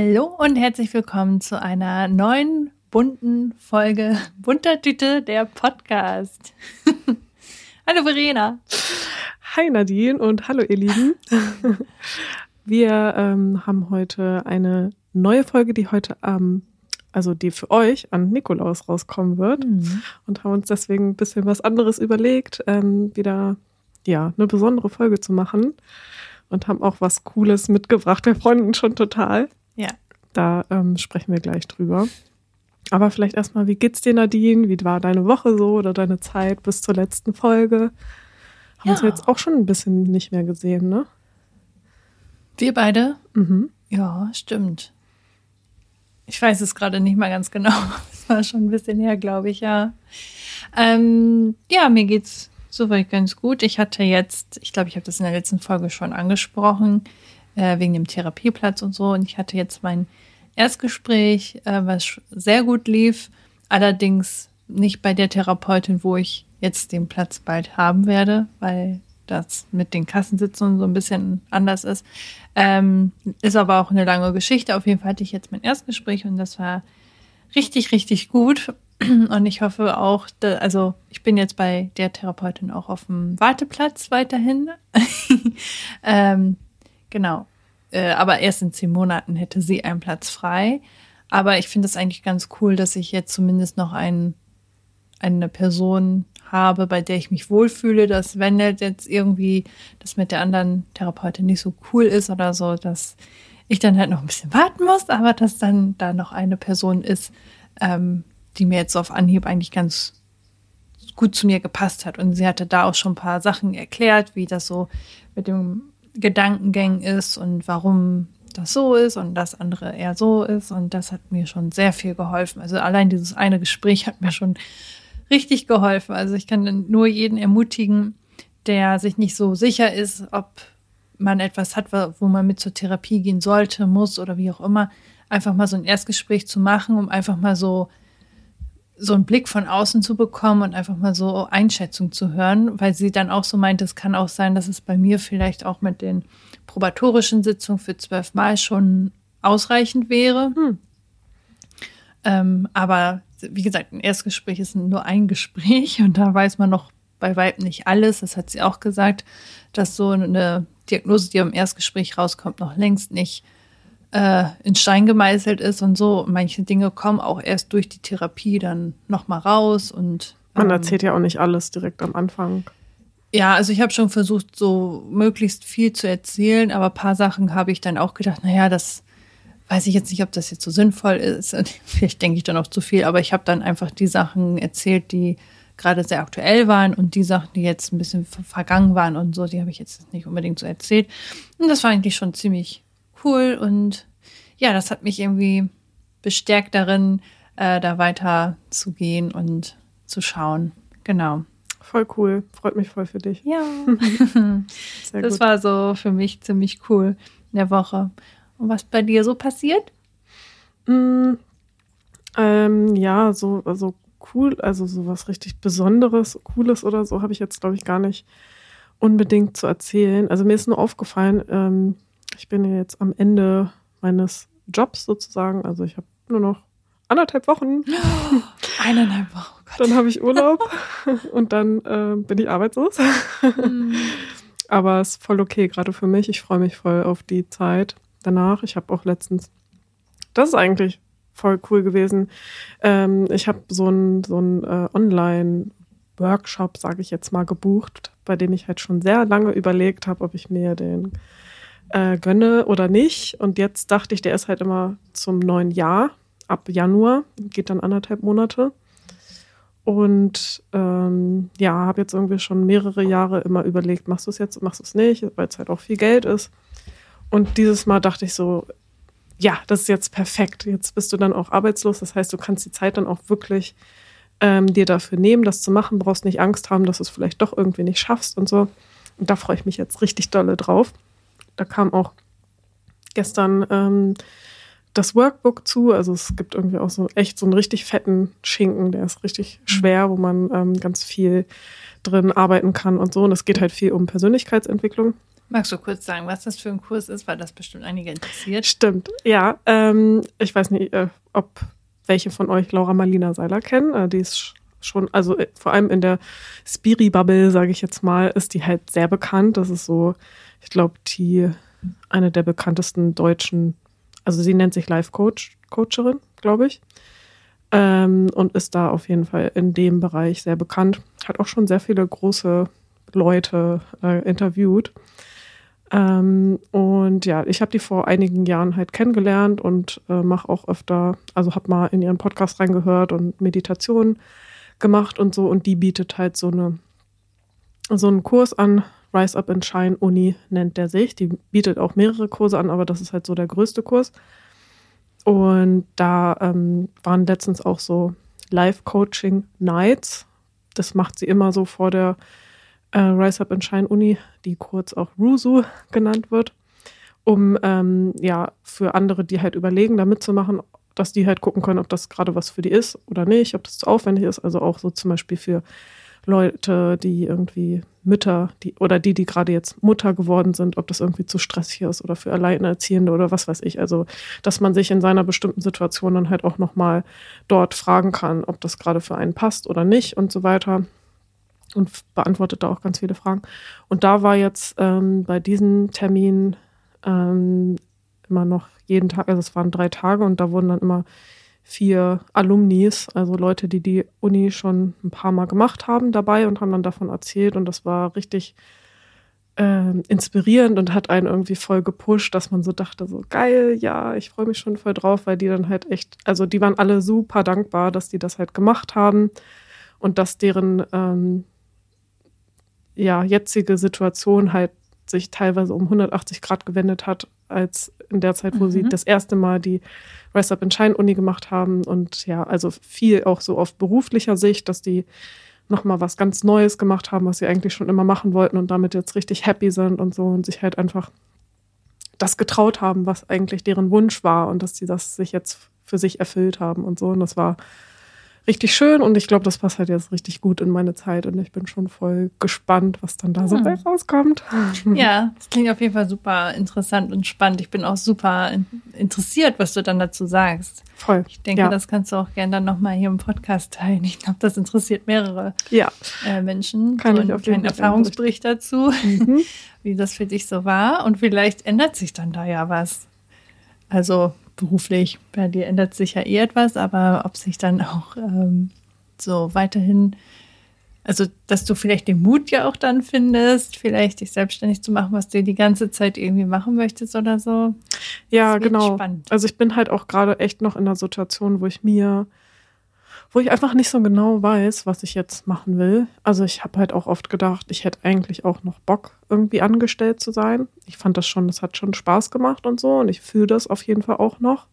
Hallo und herzlich willkommen zu einer neuen bunten Folge Bunter Tüte, der Podcast. hallo Verena. Hi Nadine und hallo ihr Lieben. Wir ähm, haben heute eine neue Folge, die heute ähm, also die für euch an Nikolaus rauskommen wird mhm. und haben uns deswegen ein bisschen was anderes überlegt, ähm, wieder ja eine besondere Folge zu machen und haben auch was Cooles mitgebracht. Wir freuen uns schon total. Ja. Da ähm, sprechen wir gleich drüber. Aber vielleicht erstmal, wie geht's dir, Nadine? Wie war deine Woche so oder deine Zeit bis zur letzten Folge? Haben ja. uns jetzt auch schon ein bisschen nicht mehr gesehen, ne? Wir beide? Mhm. Ja, stimmt. Ich weiß es gerade nicht mal ganz genau. Das war schon ein bisschen her, glaube ich, ja. Ähm, ja, mir geht's soweit ganz gut. Ich hatte jetzt, ich glaube, ich habe das in der letzten Folge schon angesprochen, äh, wegen dem Therapieplatz und so. Und ich hatte jetzt mein Erstgespräch, äh, was sehr gut lief. Allerdings nicht bei der Therapeutin, wo ich jetzt den Platz bald haben werde, weil das mit den Kassensitzungen so ein bisschen anders ist. Ähm, ist aber auch eine lange Geschichte. Auf jeden Fall hatte ich jetzt mein Erstgespräch und das war richtig, richtig gut. Und ich hoffe auch, da, also ich bin jetzt bei der Therapeutin auch auf dem Warteplatz weiterhin. ähm, genau. Äh, aber erst in zehn Monaten hätte sie einen Platz frei. Aber ich finde es eigentlich ganz cool, dass ich jetzt zumindest noch ein, eine Person habe, bei der ich mich wohlfühle, dass wenn jetzt irgendwie das mit der anderen Therapeutin nicht so cool ist oder so, dass ich dann halt noch ein bisschen warten muss, aber dass dann da noch eine Person ist, ähm, die mir jetzt auf Anhieb eigentlich ganz gut zu mir gepasst hat. Und sie hatte da auch schon ein paar Sachen erklärt, wie das so mit dem Gedankengang ist und warum das so ist und das andere eher so ist. Und das hat mir schon sehr viel geholfen. Also allein dieses eine Gespräch hat mir schon richtig geholfen. Also ich kann nur jeden ermutigen, der sich nicht so sicher ist, ob man etwas hat, wo man mit zur Therapie gehen sollte, muss oder wie auch immer, einfach mal so ein Erstgespräch zu machen, um einfach mal so so einen Blick von außen zu bekommen und einfach mal so Einschätzung zu hören, weil sie dann auch so meint, es kann auch sein, dass es bei mir vielleicht auch mit den probatorischen Sitzungen für zwölf Mal schon ausreichend wäre. Hm. Ähm, aber wie gesagt, ein Erstgespräch ist nur ein Gespräch und da weiß man noch bei Weib nicht alles. Das hat sie auch gesagt, dass so eine Diagnose, die am Erstgespräch rauskommt, noch längst nicht äh, in Stein gemeißelt ist und so. Manche Dinge kommen auch erst durch die Therapie dann nochmal raus und man ähm, erzählt ja auch nicht alles direkt am Anfang. Ja, also ich habe schon versucht, so möglichst viel zu erzählen, aber ein paar Sachen habe ich dann auch gedacht, naja, das weiß ich jetzt nicht, ob das jetzt so sinnvoll ist. Vielleicht denke ich dann auch zu viel, aber ich habe dann einfach die Sachen erzählt, die gerade sehr aktuell waren und die Sachen, die jetzt ein bisschen vergangen waren und so, die habe ich jetzt nicht unbedingt so erzählt. Und das war eigentlich schon ziemlich cool und ja, das hat mich irgendwie bestärkt darin, äh, da weiter zu gehen und zu schauen. Genau. Voll cool. Freut mich voll für dich. Ja. das gut. war so für mich ziemlich cool in der Woche. Und was bei dir so passiert? Mm, ähm, ja, so also cool, also so was richtig Besonderes, Cooles oder so habe ich jetzt, glaube ich, gar nicht unbedingt zu erzählen. Also mir ist nur aufgefallen, ähm, ich bin ja jetzt am Ende meines Jobs sozusagen. Also ich habe nur noch anderthalb Wochen. Oh, eineinhalb Wochen. Oh dann habe ich Urlaub und dann äh, bin ich arbeitslos. mm. Aber es ist voll okay, gerade für mich. Ich freue mich voll auf die Zeit danach. Ich habe auch letztens, das ist eigentlich voll cool gewesen. Ähm, ich habe so einen so äh, Online-Workshop, sage ich jetzt mal, gebucht, bei dem ich halt schon sehr lange überlegt habe, ob ich mir den äh, gönne oder nicht. Und jetzt dachte ich, der ist halt immer zum neuen Jahr, ab Januar, geht dann anderthalb Monate. Und ähm, ja, habe jetzt irgendwie schon mehrere Jahre immer überlegt, machst du es jetzt, machst du es nicht, weil es halt auch viel Geld ist. Und dieses Mal dachte ich so, ja, das ist jetzt perfekt. Jetzt bist du dann auch arbeitslos. Das heißt, du kannst die Zeit dann auch wirklich ähm, dir dafür nehmen, das zu machen. Brauchst nicht Angst haben, dass du es vielleicht doch irgendwie nicht schaffst und so. Und da freue ich mich jetzt richtig dolle drauf. Da kam auch gestern ähm, das Workbook zu. Also es gibt irgendwie auch so echt so einen richtig fetten Schinken, der ist richtig mhm. schwer, wo man ähm, ganz viel drin arbeiten kann und so. Und es geht halt viel um Persönlichkeitsentwicklung. Magst du kurz sagen, was das für ein Kurs ist, weil das bestimmt einige interessiert? Stimmt, ja. Ähm, ich weiß nicht, äh, ob welche von euch Laura Marlina Seiler kennen. Äh, die ist schon, also äh, vor allem in der Spiri-Bubble, sage ich jetzt mal, ist die halt sehr bekannt. Das ist so, ich glaube, die eine der bekanntesten deutschen, also sie nennt sich Life-Coach, Coacherin, glaube ich. Ähm, und ist da auf jeden Fall in dem Bereich sehr bekannt. Hat auch schon sehr viele große Leute äh, interviewt. Ähm, und ja, ich habe die vor einigen Jahren halt kennengelernt und äh, mache auch öfter, also habe mal in ihren Podcast reingehört und Meditationen gemacht und so. Und die bietet halt so eine so einen Kurs an. Rise Up and Shine Uni nennt der sich. Die bietet auch mehrere Kurse an, aber das ist halt so der größte Kurs. Und da ähm, waren letztens auch so Live-Coaching Nights. Das macht sie immer so vor der äh, Rise Up and Shine Uni, die kurz auch RUSU genannt wird, um ähm, ja für andere, die halt überlegen, da mitzumachen, dass die halt gucken können, ob das gerade was für die ist oder nicht, ob das zu aufwendig ist. Also auch so zum Beispiel für Leute, die irgendwie Mütter, die oder die, die gerade jetzt Mutter geworden sind, ob das irgendwie zu stressig ist oder für Alleinerziehende oder was weiß ich. Also, dass man sich in seiner bestimmten Situation dann halt auch nochmal dort fragen kann, ob das gerade für einen passt oder nicht und so weiter und beantwortet da auch ganz viele Fragen. Und da war jetzt ähm, bei diesem Termin ähm, immer noch jeden Tag, also es waren drei Tage und da wurden dann immer vier Alumnis, also Leute, die die Uni schon ein paar Mal gemacht haben, dabei und haben dann davon erzählt. Und das war richtig äh, inspirierend und hat einen irgendwie voll gepusht, dass man so dachte, so geil, ja, ich freue mich schon voll drauf, weil die dann halt echt, also die waren alle super dankbar, dass die das halt gemacht haben und dass deren ähm, ja, jetzige Situation halt sich teilweise um 180 Grad gewendet hat, als in der Zeit, wo mhm. sie das erste Mal die Rise Up in Shine Uni gemacht haben. Und ja, also viel auch so auf beruflicher Sicht, dass die nochmal was ganz Neues gemacht haben, was sie eigentlich schon immer machen wollten und damit jetzt richtig happy sind und so und sich halt einfach das getraut haben, was eigentlich deren Wunsch war und dass sie das sich jetzt für sich erfüllt haben und so. Und das war richtig schön und ich glaube, das passt halt jetzt richtig gut in meine Zeit und ich bin schon voll gespannt, was dann da so hm. rauskommt. Ja, das klingt auf jeden Fall super interessant und spannend. Ich bin auch super interessiert, was du dann dazu sagst. Voll. Ich denke, ja. das kannst du auch gerne dann nochmal hier im Podcast teilen. Ich glaube, das interessiert mehrere ja. äh, Menschen. Kann so ich auf jeden Fall Erfahrungsbericht dazu, mhm. wie das für dich so war. Und vielleicht ändert sich dann da ja was. Also beruflich. Bei dir ändert sich ja eh etwas, aber ob sich dann auch ähm, so weiterhin, also dass du vielleicht den Mut ja auch dann findest, vielleicht dich selbstständig zu machen, was du die ganze Zeit irgendwie machen möchtest oder so. Ja, genau. Spannend. Also ich bin halt auch gerade echt noch in einer Situation, wo ich mir wo ich einfach nicht so genau weiß, was ich jetzt machen will. Also ich habe halt auch oft gedacht, ich hätte eigentlich auch noch Bock, irgendwie angestellt zu sein. Ich fand das schon, das hat schon Spaß gemacht und so und ich fühle das auf jeden Fall auch noch.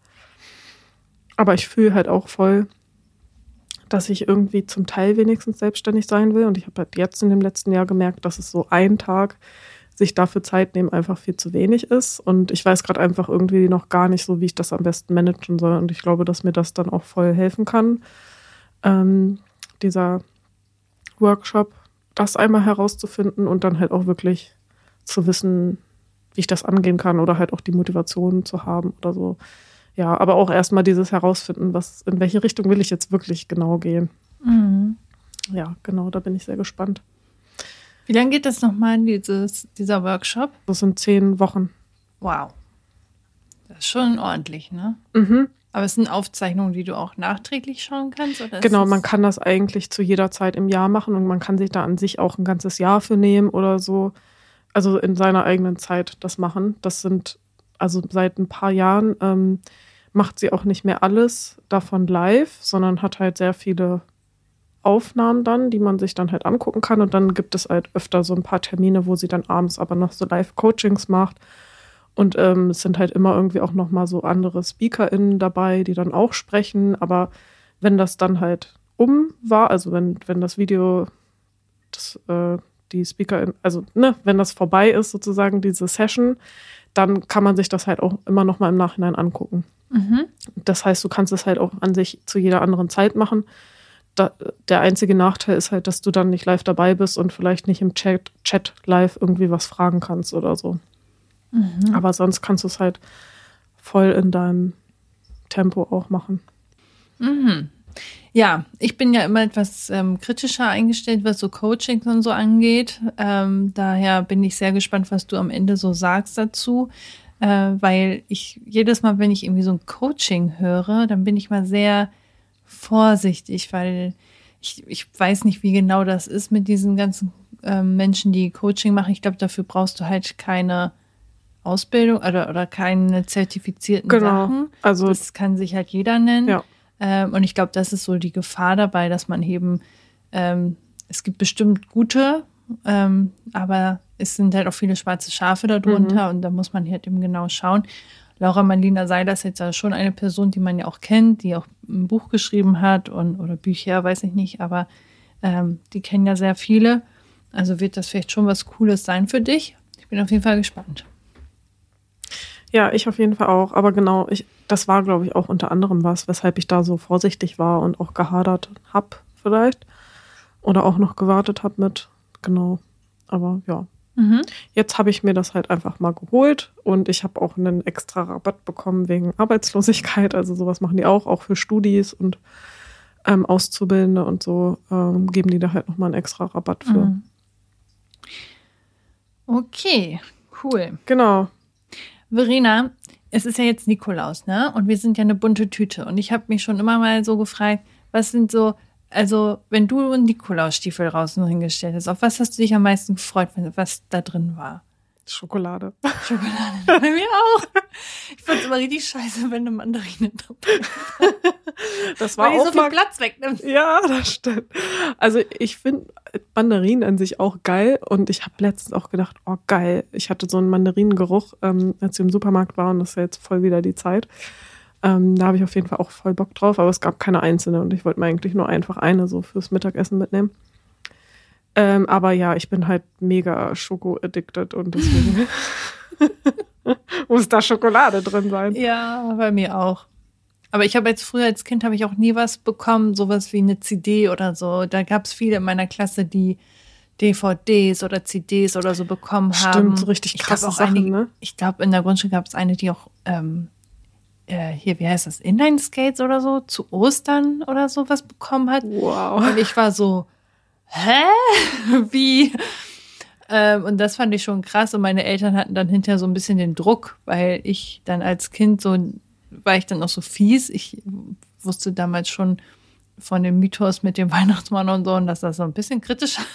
Aber ich fühle halt auch voll, dass ich irgendwie zum Teil wenigstens selbstständig sein will. Und ich habe halt jetzt in dem letzten Jahr gemerkt, dass es so ein Tag sich dafür Zeit nehmen einfach viel zu wenig ist. Und ich weiß gerade einfach irgendwie noch gar nicht so, wie ich das am besten managen soll. Und ich glaube, dass mir das dann auch voll helfen kann ähm, dieser Workshop, das einmal herauszufinden und dann halt auch wirklich zu wissen, wie ich das angehen kann oder halt auch die Motivation zu haben oder so. Ja, aber auch erstmal dieses Herausfinden, was, in welche Richtung will ich jetzt wirklich genau gehen. Mhm. Ja, genau, da bin ich sehr gespannt. Wie lange geht das nochmal, dieses, dieser Workshop? Das sind zehn Wochen. Wow. Das ist schon ordentlich, ne? Mhm. Aber es sind Aufzeichnungen, die du auch nachträglich schauen kannst? Oder genau, man kann das eigentlich zu jeder Zeit im Jahr machen und man kann sich da an sich auch ein ganzes Jahr für nehmen oder so. Also in seiner eigenen Zeit das machen. Das sind, also seit ein paar Jahren ähm, macht sie auch nicht mehr alles davon live, sondern hat halt sehr viele Aufnahmen dann, die man sich dann halt angucken kann. Und dann gibt es halt öfter so ein paar Termine, wo sie dann abends aber noch so Live-Coachings macht und ähm, es sind halt immer irgendwie auch nochmal so andere SpeakerInnen dabei, die dann auch sprechen. Aber wenn das dann halt um war, also wenn, wenn das Video, das, äh, die SpeakerInnen, also ne, wenn das vorbei ist, sozusagen, diese Session, dann kann man sich das halt auch immer nochmal im Nachhinein angucken. Mhm. Das heißt, du kannst es halt auch an sich zu jeder anderen Zeit machen. da, der einzige Nachteil ist halt, dass du dann nicht live dabei bist und vielleicht nicht im Chat, Chat live irgendwie was fragen kannst oder so. Mhm. Aber sonst kannst du es halt voll in deinem Tempo auch machen. Mhm. Ja, ich bin ja immer etwas ähm, kritischer eingestellt, was so Coaching und so angeht. Ähm, daher bin ich sehr gespannt, was du am Ende so sagst dazu. Äh, weil ich jedes Mal, wenn ich irgendwie so ein Coaching höre, dann bin ich mal sehr vorsichtig, weil ich, ich weiß nicht, wie genau das ist mit diesen ganzen ähm, Menschen, die Coaching machen. Ich glaube, dafür brauchst du halt keine Ausbildung oder, oder keine zertifizierten genau. Sachen. Also das kann sich halt jeder nennen. Ja. Ähm, und ich glaube, das ist so die Gefahr dabei, dass man eben, ähm, es gibt bestimmt gute, ähm, aber es sind halt auch viele schwarze Schafe darunter mhm. und da muss man halt eben genau schauen. Laura Marlina Seiler ist jetzt ja schon eine Person, die man ja auch kennt, die auch ein Buch geschrieben hat und oder Bücher, weiß ich nicht, aber ähm, die kennen ja sehr viele. Also wird das vielleicht schon was Cooles sein für dich. Ich bin auf jeden Fall gespannt. Ja, ich auf jeden Fall auch. Aber genau, ich, das war, glaube ich, auch unter anderem was, weshalb ich da so vorsichtig war und auch gehadert habe, vielleicht. Oder auch noch gewartet habe mit, genau. Aber ja. Mhm. Jetzt habe ich mir das halt einfach mal geholt und ich habe auch einen extra Rabatt bekommen wegen Arbeitslosigkeit. Also sowas machen die auch, auch für Studis und ähm, Auszubildende und so ähm, geben die da halt nochmal einen extra Rabatt für. Mhm. Okay, cool. Genau. Verena, es ist ja jetzt Nikolaus, ne? Und wir sind ja eine bunte Tüte. Und ich habe mich schon immer mal so gefragt, was sind so, also wenn du einen Nikolausstiefel draußen hingestellt hast, auf was hast du dich am meisten gefreut, was da drin war? Schokolade. Schokolade. Bei mir auch. Ich fand es immer richtig scheiße, wenn eine Mandarine dabei. Das war Weil auch die so viel Platz wegnimmt. Ja, das stimmt. Also ich finde Mandarinen an sich auch geil und ich habe letztens auch gedacht, oh geil, ich hatte so einen Mandarinengeruch, ähm, als wir im Supermarkt waren, das ist ja jetzt voll wieder die Zeit. Ähm, da habe ich auf jeden Fall auch voll Bock drauf, aber es gab keine einzelne und ich wollte mir eigentlich nur einfach eine so fürs Mittagessen mitnehmen. Ähm, aber ja, ich bin halt mega Schoko-addicted und deswegen muss da Schokolade drin sein. Ja, bei mir auch. Aber ich habe jetzt früher als Kind habe ich auch nie was bekommen, sowas wie eine CD oder so. Da gab es viele in meiner Klasse, die DVDs oder CDs oder so bekommen haben. Stimmt, so richtig krasse ich Sachen, einige, ne? Ich glaube, in der Grundschule gab es eine, die auch ähm, äh, hier, wie heißt das, Inline-Skates oder so, zu Ostern oder so was bekommen hat. Wow. Und ich war so, hä? Wie? Ähm, und das fand ich schon krass. Und meine Eltern hatten dann hinterher so ein bisschen den Druck, weil ich dann als Kind so, war ich dann auch so fies. Ich wusste damals schon von dem Mythos mit dem Weihnachtsmann und so, und dass das so ein bisschen kritisch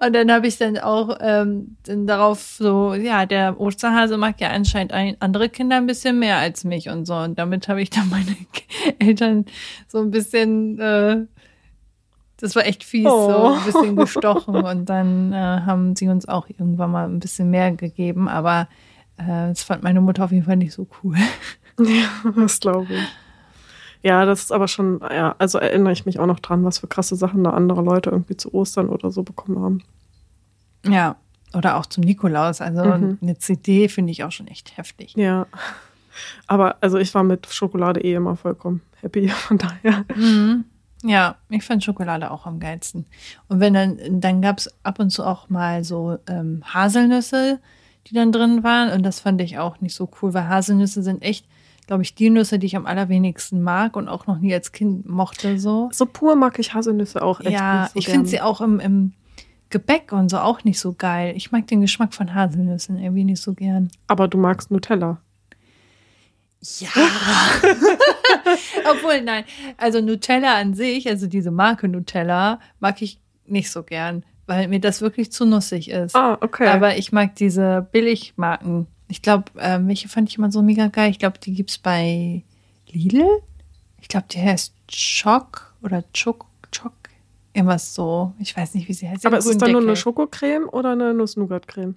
Und dann habe ich dann auch ähm, dann darauf so, ja, der Osterhase mag ja anscheinend ein, andere Kinder ein bisschen mehr als mich und so. Und damit habe ich dann meine Eltern so ein bisschen äh, das war echt fies, oh. so ein bisschen gestochen. Und dann äh, haben sie uns auch irgendwann mal ein bisschen mehr gegeben. Aber äh, das fand meine Mutter auf jeden Fall nicht so cool. Ja, das glaube ich. Ja, das ist aber schon, ja, also erinnere ich mich auch noch dran, was für krasse Sachen da andere Leute irgendwie zu Ostern oder so bekommen haben. Ja, oder auch zum Nikolaus. Also mhm. eine CD finde ich auch schon echt heftig. Ja. Aber also ich war mit Schokolade eh immer vollkommen happy, von daher. Mhm. Ja, ich fand Schokolade auch am geilsten. Und wenn dann, dann gab es ab und zu auch mal so ähm, Haselnüsse, die dann drin waren. Und das fand ich auch nicht so cool, weil Haselnüsse sind echt, glaube ich, die Nüsse, die ich am allerwenigsten mag und auch noch nie als Kind mochte so. So pur mag ich Haselnüsse auch echt. Ja, so ich finde sie auch im, im Gebäck und so auch nicht so geil. Ich mag den Geschmack von Haselnüssen irgendwie nicht so gern. Aber du magst Nutella. Ja. Obwohl, nein. Also Nutella an sich, also diese Marke Nutella, mag ich nicht so gern, weil mir das wirklich zu nussig ist. Ah, okay. Aber ich mag diese Billigmarken. Ich glaube, äh, welche fand ich immer so mega geil. Ich glaube, die gibt es bei Lidl. Ich glaube, die heißt Choc oder Choc, Choc. Irgendwas so. Ich weiß nicht, wie sie heißt. Aber ist es dann nur eine Schokocreme oder eine Nuss-Nougat-Creme?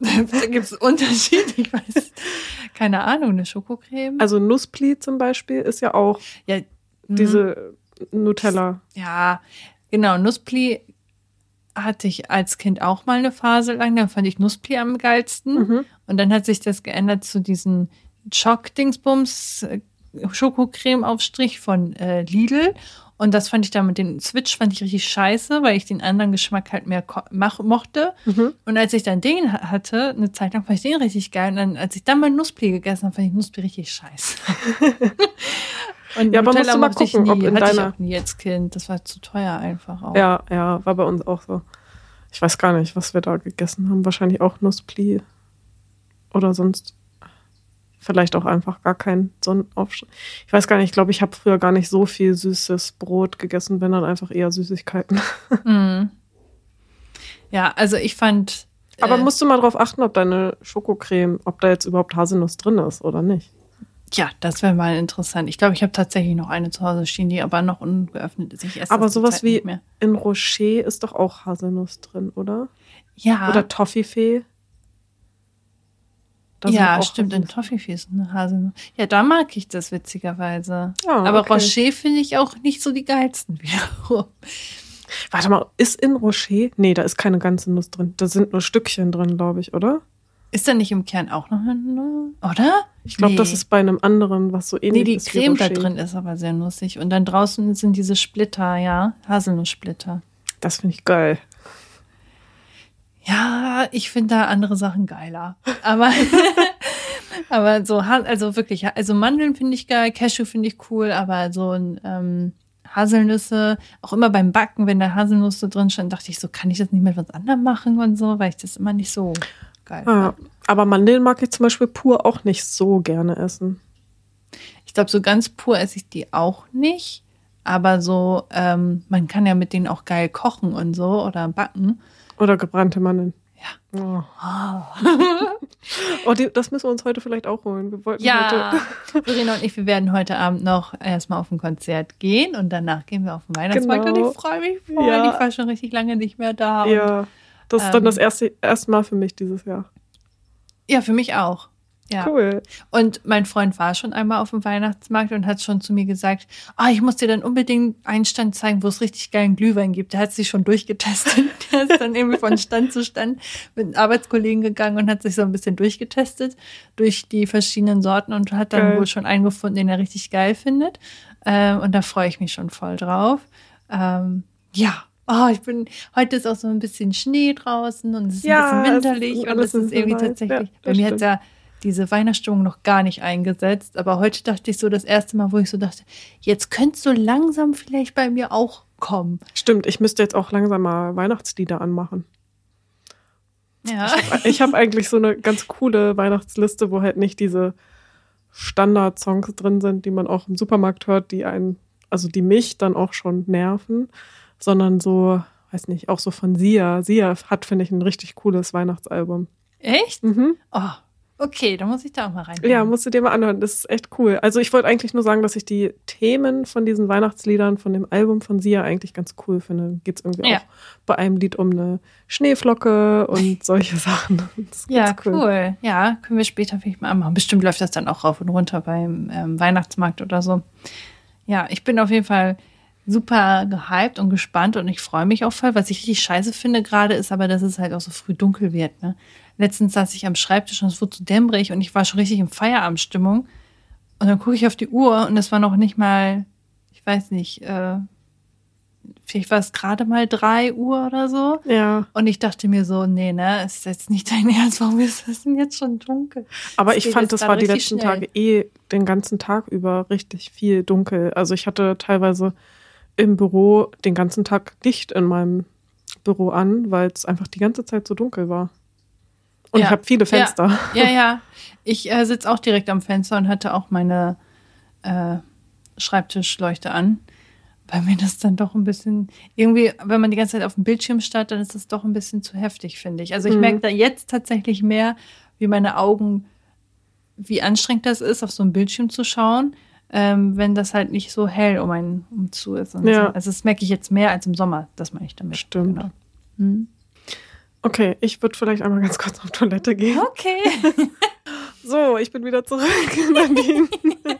Da gibt es Unterschiede, ich weiß. Keine Ahnung, eine Schokocreme. Also Nusspli zum Beispiel ist ja auch ja, diese Nutella. Ja, genau. Nusspli hatte ich als Kind auch mal eine Phase lang. Dann fand ich Nusspli am geilsten. Mhm. Und dann hat sich das geändert zu diesen Choc-Dingsbums. Schokocreme-Aufstrich von äh, Lidl. Und das fand ich dann mit dem Switch fand ich richtig scheiße, weil ich den anderen Geschmack halt mehr mach, mochte. Mhm. Und als ich dann den hatte, eine Zeit lang fand ich den richtig geil. Und dann, als ich dann mal Nussbli gegessen habe, fand ich Nussbli richtig scheiße. Und Ja, aber Nutella musst du mal ich gucken, nie. ob in hatte ich deiner- auch nie als Kind. Das war zu teuer einfach auch. Ja, ja, war bei uns auch so. Ich weiß gar nicht, was wir da gegessen haben. Wahrscheinlich auch Nusspli oder sonst vielleicht auch einfach gar kein Sonnenaufstrich. Ich weiß gar nicht, ich glaube, ich habe früher gar nicht so viel süßes Brot gegessen, wenn dann einfach eher Süßigkeiten. Mhm. Ja, also ich fand. Aber äh, musst du mal drauf achten, ob deine Schokocreme, ob da jetzt überhaupt Haselnuss drin ist oder nicht. Ja, das wäre mal interessant. Ich glaube, ich habe tatsächlich noch eine zu Hause stehen, die aber noch ungeöffnet ist. Ich esse Aber sowas wie in Rocher ist doch auch Haselnuss drin, oder? Ja, Oder Toffifee. Da ja, stimmt. In. Toffifee ist eine Haselnuss. Ja, da mag ich das witzigerweise. Ah, aber okay. Rocher finde ich auch nicht so die geilsten wiederum. Warte mal, ist in Rocher? Nee, da ist keine ganze Nuss drin. Da sind nur Stückchen drin, glaube ich, oder? Ist da nicht im Kern auch noch eine Nuss? Oder? Ich glaube, das Nee. ist bei einem anderen, was so ähnlich Nee, die ist. Creme da drin ist aber sehr nussig. Und dann draußen sind diese Splitter, ja. Haselnusssplitter. Das finde ich geil. Ja, ich finde da andere Sachen geiler. Aber, aber so, also wirklich, also Mandeln finde ich geil, Cashew finde ich cool, aber so ein ähm, Haselnüsse, auch immer beim Backen, wenn da Haselnüsse drin stand, dachte ich so, kann ich das nicht mit was anderem machen und so, weil ich das immer nicht so geil Ja, fand. aber Mandeln mag ich zum Beispiel pur auch nicht so gerne essen. Ich glaube, so ganz pur esse ich die auch nicht. Aber so, ähm, man kann ja mit denen auch geil kochen und so oder backen. Oder gebrannte Mandeln. Ja. Oh, oh das müssen wir uns heute vielleicht auch holen. Wir wollten Ja, heute. Verena und ich, wir werden heute Abend noch erstmal auf ein Konzert gehen und danach gehen wir auf den Weihnachtsmarkt Genau. und ich freue mich voll. Ja. Ich war schon richtig lange nicht mehr da. Und Ja, das ist dann ähm, das erste, erste Mal für mich dieses Jahr. ja, für mich auch. Ja. Cool. Und mein Freund war schon einmal auf dem Weihnachtsmarkt und hat schon zu mir gesagt, ah, ich muss dir dann unbedingt einen Stand zeigen, wo es richtig geilen Glühwein gibt. Der hat sich schon durchgetestet. Der ist dann irgendwie von Stand zu Stand mit Arbeitskollegen gegangen und hat sich so ein bisschen durchgetestet durch die verschiedenen Sorten und hat dann Geil. wohl schon einen gefunden, den er richtig geil findet. Ähm, und da freue ich mich schon voll drauf. Ähm, ja. Oh, ich bin, heute ist auch so ein bisschen Schnee draußen und es ist Ja, ein bisschen winterlich und es ist irgendwie weiß. tatsächlich, Ja, bei mir hat ja diese Weihnachtsstimmung noch gar nicht eingesetzt. Aber heute dachte ich so das erste Mal, wo ich so dachte, jetzt könnte so langsam vielleicht bei mir auch kommen. Stimmt, ich müsste jetzt auch langsam mal Weihnachtslieder anmachen. Ja. Ich habe eigentlich so eine ganz coole Weihnachtsliste, wo halt nicht diese Standard-Songs drin sind, die man auch im Supermarkt hört, die einen, also die mich dann auch schon nerven, sondern so, weiß nicht, auch so von Sia. Sia hat, finde ich, ein richtig cooles Weihnachtsalbum. Echt? Mhm. Oh, okay, da muss ich da auch mal rein. Ja, musst du dir mal anhören. Das ist echt cool. Also ich wollte eigentlich nur sagen, dass ich die Themen von diesen Weihnachtsliedern, von dem Album von Sia eigentlich ganz cool finde. Geht es irgendwie Ja. auch bei einem Lied um eine Schneeflocke und solche Sachen. Ja, ganz cool. Ja, können wir später vielleicht mal anmachen. Bestimmt läuft das dann auch rauf und runter beim ähm, Weihnachtsmarkt oder so. Ja, ich bin auf jeden Fall super gehypt und gespannt und ich freue mich auch voll. Was ich richtig scheiße finde gerade ist aber, dass es halt auch so früh dunkel wird. Ne? Letztens saß ich am Schreibtisch und es wurde zu dämmerig und ich war schon richtig in Feierabendstimmung. Und dann gucke ich auf die Uhr und es war noch nicht mal, ich weiß nicht, äh, vielleicht war es gerade mal drei Uhr oder so. Ja, Und ich dachte mir so, nee, ne, ist jetzt nicht dein Ernst, warum ist das denn jetzt schon dunkel? aber Es ich fand, das war die letzten schnell. Tage eh den ganzen Tag über richtig viel dunkel. Also ich hatte teilweise im Büro den ganzen Tag Licht in meinem Büro an, weil es einfach die ganze Zeit so dunkel war. Und Ja. ich habe viele Fenster. Ja, ja. Ich äh, sitze auch direkt am Fenster und hatte auch meine äh, Schreibtischleuchte an, weil mir das dann doch ein bisschen, irgendwie, wenn man die ganze Zeit auf dem Bildschirm starrt, dann ist das doch ein bisschen zu heftig, finde ich. Also ich Mhm. merke da jetzt tatsächlich mehr, wie meine Augen, wie anstrengend das ist, auf so einen Bildschirm zu schauen, ähm, wenn das halt nicht so hell um einen um zu ist. Ja. so. Also das merke ich jetzt mehr als im Sommer, das meine ich damit. Stimmt. Genau. Hm. Okay, ich würde vielleicht einmal ganz kurz auf Toilette gehen. Okay. So, ich bin wieder zurück, Nadine.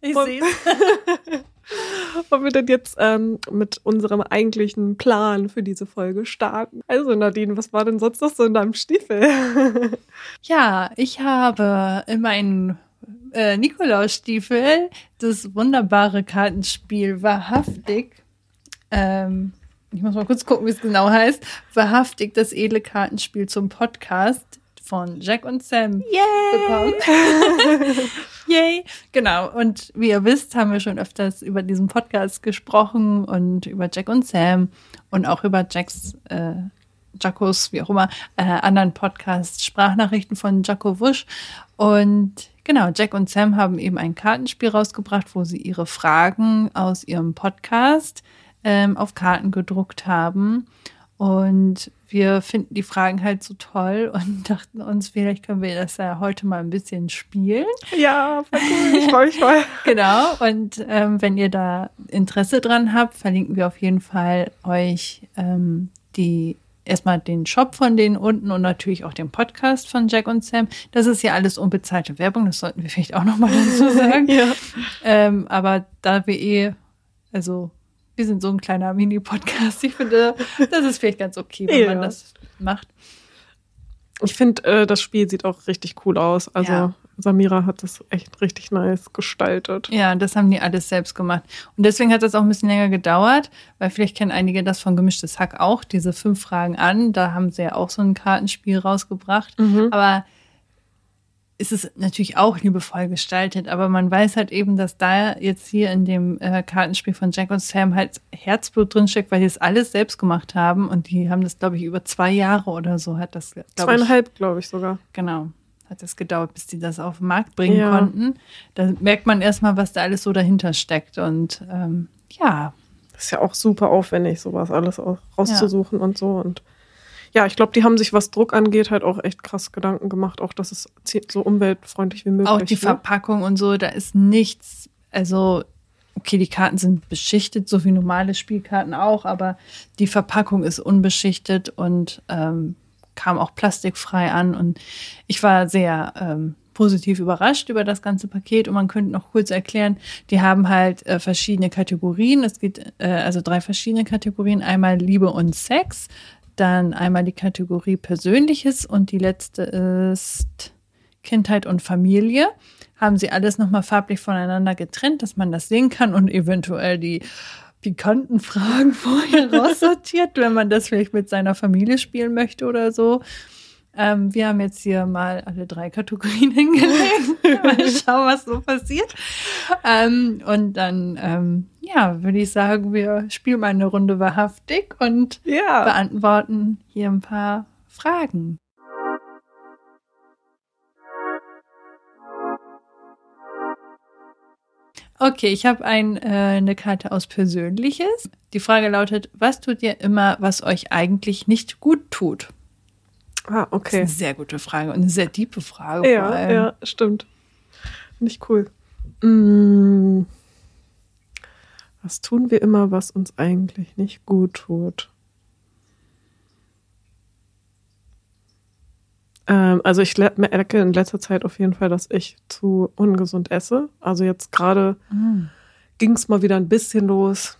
Ich sehe Ob wir denn jetzt ähm, mit unserem eigentlichen Plan für diese Folge starten? Also Nadine, was war denn sonst noch so in deinem Stiefel? Ja, ich habe in meinen äh, Nikolausstiefel das wunderbare Kartenspiel Wahrhaftig. Ähm, ich muss mal kurz gucken, wie es genau heißt. Wahrhaftig das edle Kartenspiel zum Podcast von Jack und Sam Yay! bekommen. Yay! Genau. Und wie ihr wisst, haben wir schon öfters über diesen Podcast gesprochen und über Jack und Sam und auch über Jacks, äh, Jackos, wie auch immer, äh, anderen Podcast Sprachnachrichten von Jacko Wusch. Und genau, Jack und Sam haben eben ein Kartenspiel rausgebracht, wo sie ihre Fragen aus ihrem Podcast ähm, auf Karten gedruckt haben. Und wir finden die Fragen halt so toll und dachten uns, vielleicht können wir das ja heute mal ein bisschen spielen. Ja, voll cool. Ich freue mich voll. Genau. Und ähm, wenn ihr da Interesse dran habt, verlinken wir auf jeden Fall euch ähm, die erstmal den Shop von denen unten und natürlich auch den Podcast von Jack und Sam. Das ist ja alles unbezahlte Werbung, das sollten wir vielleicht auch nochmal dazu sagen. Ja. ähm, aber da wir eh, also wir sind so ein kleiner Mini-Podcast, ich finde, das ist vielleicht ganz okay, wenn Ja. man das macht. Ich finde, äh, das Spiel sieht auch richtig cool aus. Also Ja. Samira hat das echt richtig nice gestaltet. Ja, das haben die alles selbst gemacht. Und deswegen hat das auch ein bisschen länger gedauert, weil vielleicht kennen einige das von Gemischtes Hack auch, diese fünf Fragen an. Da haben sie ja auch so ein Kartenspiel rausgebracht. Mhm. Aber es ist natürlich auch liebevoll gestaltet, aber man weiß halt eben, dass da jetzt hier in dem äh, Kartenspiel von Jack und Sam halt Herzblut drinsteckt, weil die es alles selbst gemacht haben und die haben das, glaube ich, über zwei Jahre oder so hat das, Zweieinhalb, glaube ich sogar. Genau. Hat es gedauert, bis die das auf den Markt bringen Ja. konnten. Da merkt man erstmal, was da alles so dahinter steckt. Und ähm, ja, Das ist ja auch super aufwendig, sowas alles rauszusuchen und so. Und ja, ich glaube, die haben sich, was Druck angeht, halt auch echt krass Gedanken gemacht, auch dass es so umweltfreundlich wie möglich auch die ne? Verpackung und so, da ist nichts, also okay, die Karten sind beschichtet, so wie normale Spielkarten auch, aber die Verpackung ist unbeschichtet und ähm, kam auch plastikfrei an. Und ich war sehr ähm, positiv überrascht über das ganze Paket. Und man könnte noch kurz erklären, die haben halt äh, verschiedene Kategorien. Es gibt äh, also drei verschiedene Kategorien. Einmal Liebe und Sex, dann einmal die Kategorie Persönliches und die letzte ist Kindheit und Familie. Haben sie alles nochmal farblich voneinander getrennt, dass man das sehen kann und eventuell die pikanten Fragen vorher raussortiert, wenn man das vielleicht mit seiner Familie spielen möchte oder so. Ähm, wir haben jetzt hier mal alle drei Kategorien hingelegt. mal schauen, was so passiert. Ähm, und dann, ähm, ja, würde ich sagen, wir spielen mal eine Runde wahrhaftig und Ja. beantworten hier ein paar Fragen. Okay, ich habe ein, äh, eine Karte aus Persönliches. Die Frage lautet, was tut ihr immer, was euch eigentlich nicht gut tut? Ah, Das ist okay. eine sehr gute Frage und eine sehr tiefe Frage. vor Ja, allem. ja, stimmt. Nicht cool. Mm. Was tun wir immer, was uns eigentlich nicht gut tut? Ähm, also ich merke in letzter Zeit auf jeden Fall, dass ich zu ungesund esse. Also jetzt gerade Mm. ging es mal wieder ein bisschen los,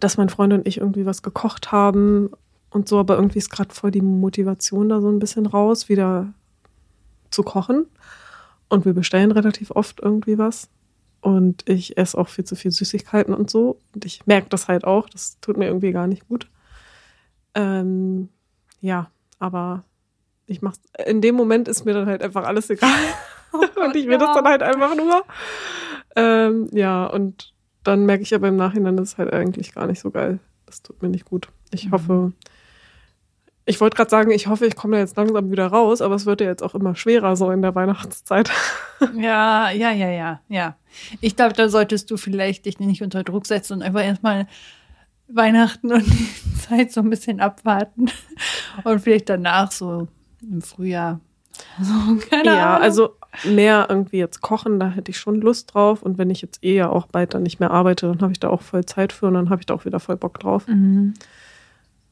dass mein Freund und ich irgendwie was gekocht haben und so, aber irgendwie ist gerade voll die Motivation da so ein bisschen raus, wieder zu kochen. Und wir bestellen relativ oft irgendwie was. Und ich esse auch viel zu viel Süßigkeiten und so. Und ich merke das halt auch. Das tut mir irgendwie gar nicht gut. Ähm, ja, aber ich mach's. In dem Moment ist mir dann halt einfach alles egal. und ich will das dann halt einfach nur. Ähm, ja, und dann merke ich aber im Nachhinein, das ist halt eigentlich gar nicht so geil. Das tut mir nicht gut. Ich Mhm. hoffe, ich wollte gerade sagen, ich hoffe, ich komme da jetzt langsam wieder raus, aber es wird ja jetzt auch immer schwerer so in der Weihnachtszeit. Ja, ja, ja, ja, ja. Ich glaube, da solltest du vielleicht dich nicht unter Druck setzen und einfach erstmal Weihnachten und die Zeit so ein bisschen abwarten und vielleicht danach so im Frühjahr. So, keine Ja, Ahnung. also mehr irgendwie jetzt kochen, da hätte ich schon Lust drauf. Und wenn ich jetzt eh ja auch bald dann nicht mehr arbeite, dann habe ich da auch voll Zeit für und dann habe ich da auch wieder voll Bock drauf. Mhm.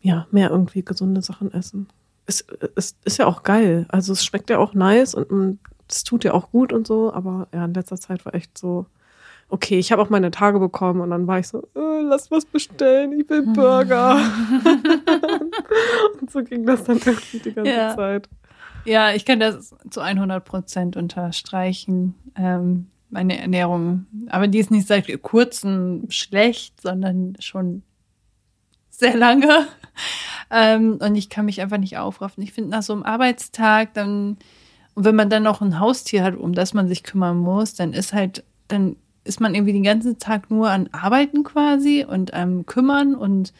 Ja, mehr irgendwie gesunde Sachen essen. Es, es ist ja auch geil. Also es schmeckt ja auch nice und es tut ja auch gut und so. Aber ja, in letzter Zeit war echt so, okay, ich habe auch meine Tage bekommen und dann war ich so, äh, lass was bestellen, ich will Burger. und so ging das dann irgendwie die ganze Ja. Zeit. Ja, ich kann das zu 100 Prozent unterstreichen. Ähm, meine Ernährung. Aber die ist nicht seit kurzem schlecht, sondern schon sehr lange. Ähm, und ich kann mich einfach nicht aufraffen. Ich finde, nach so einem Arbeitstag, dann, und wenn man dann noch ein Haustier hat, um das man sich kümmern muss, dann ist halt, dann ist man irgendwie den ganzen Tag nur an Arbeiten quasi und am Kümmern und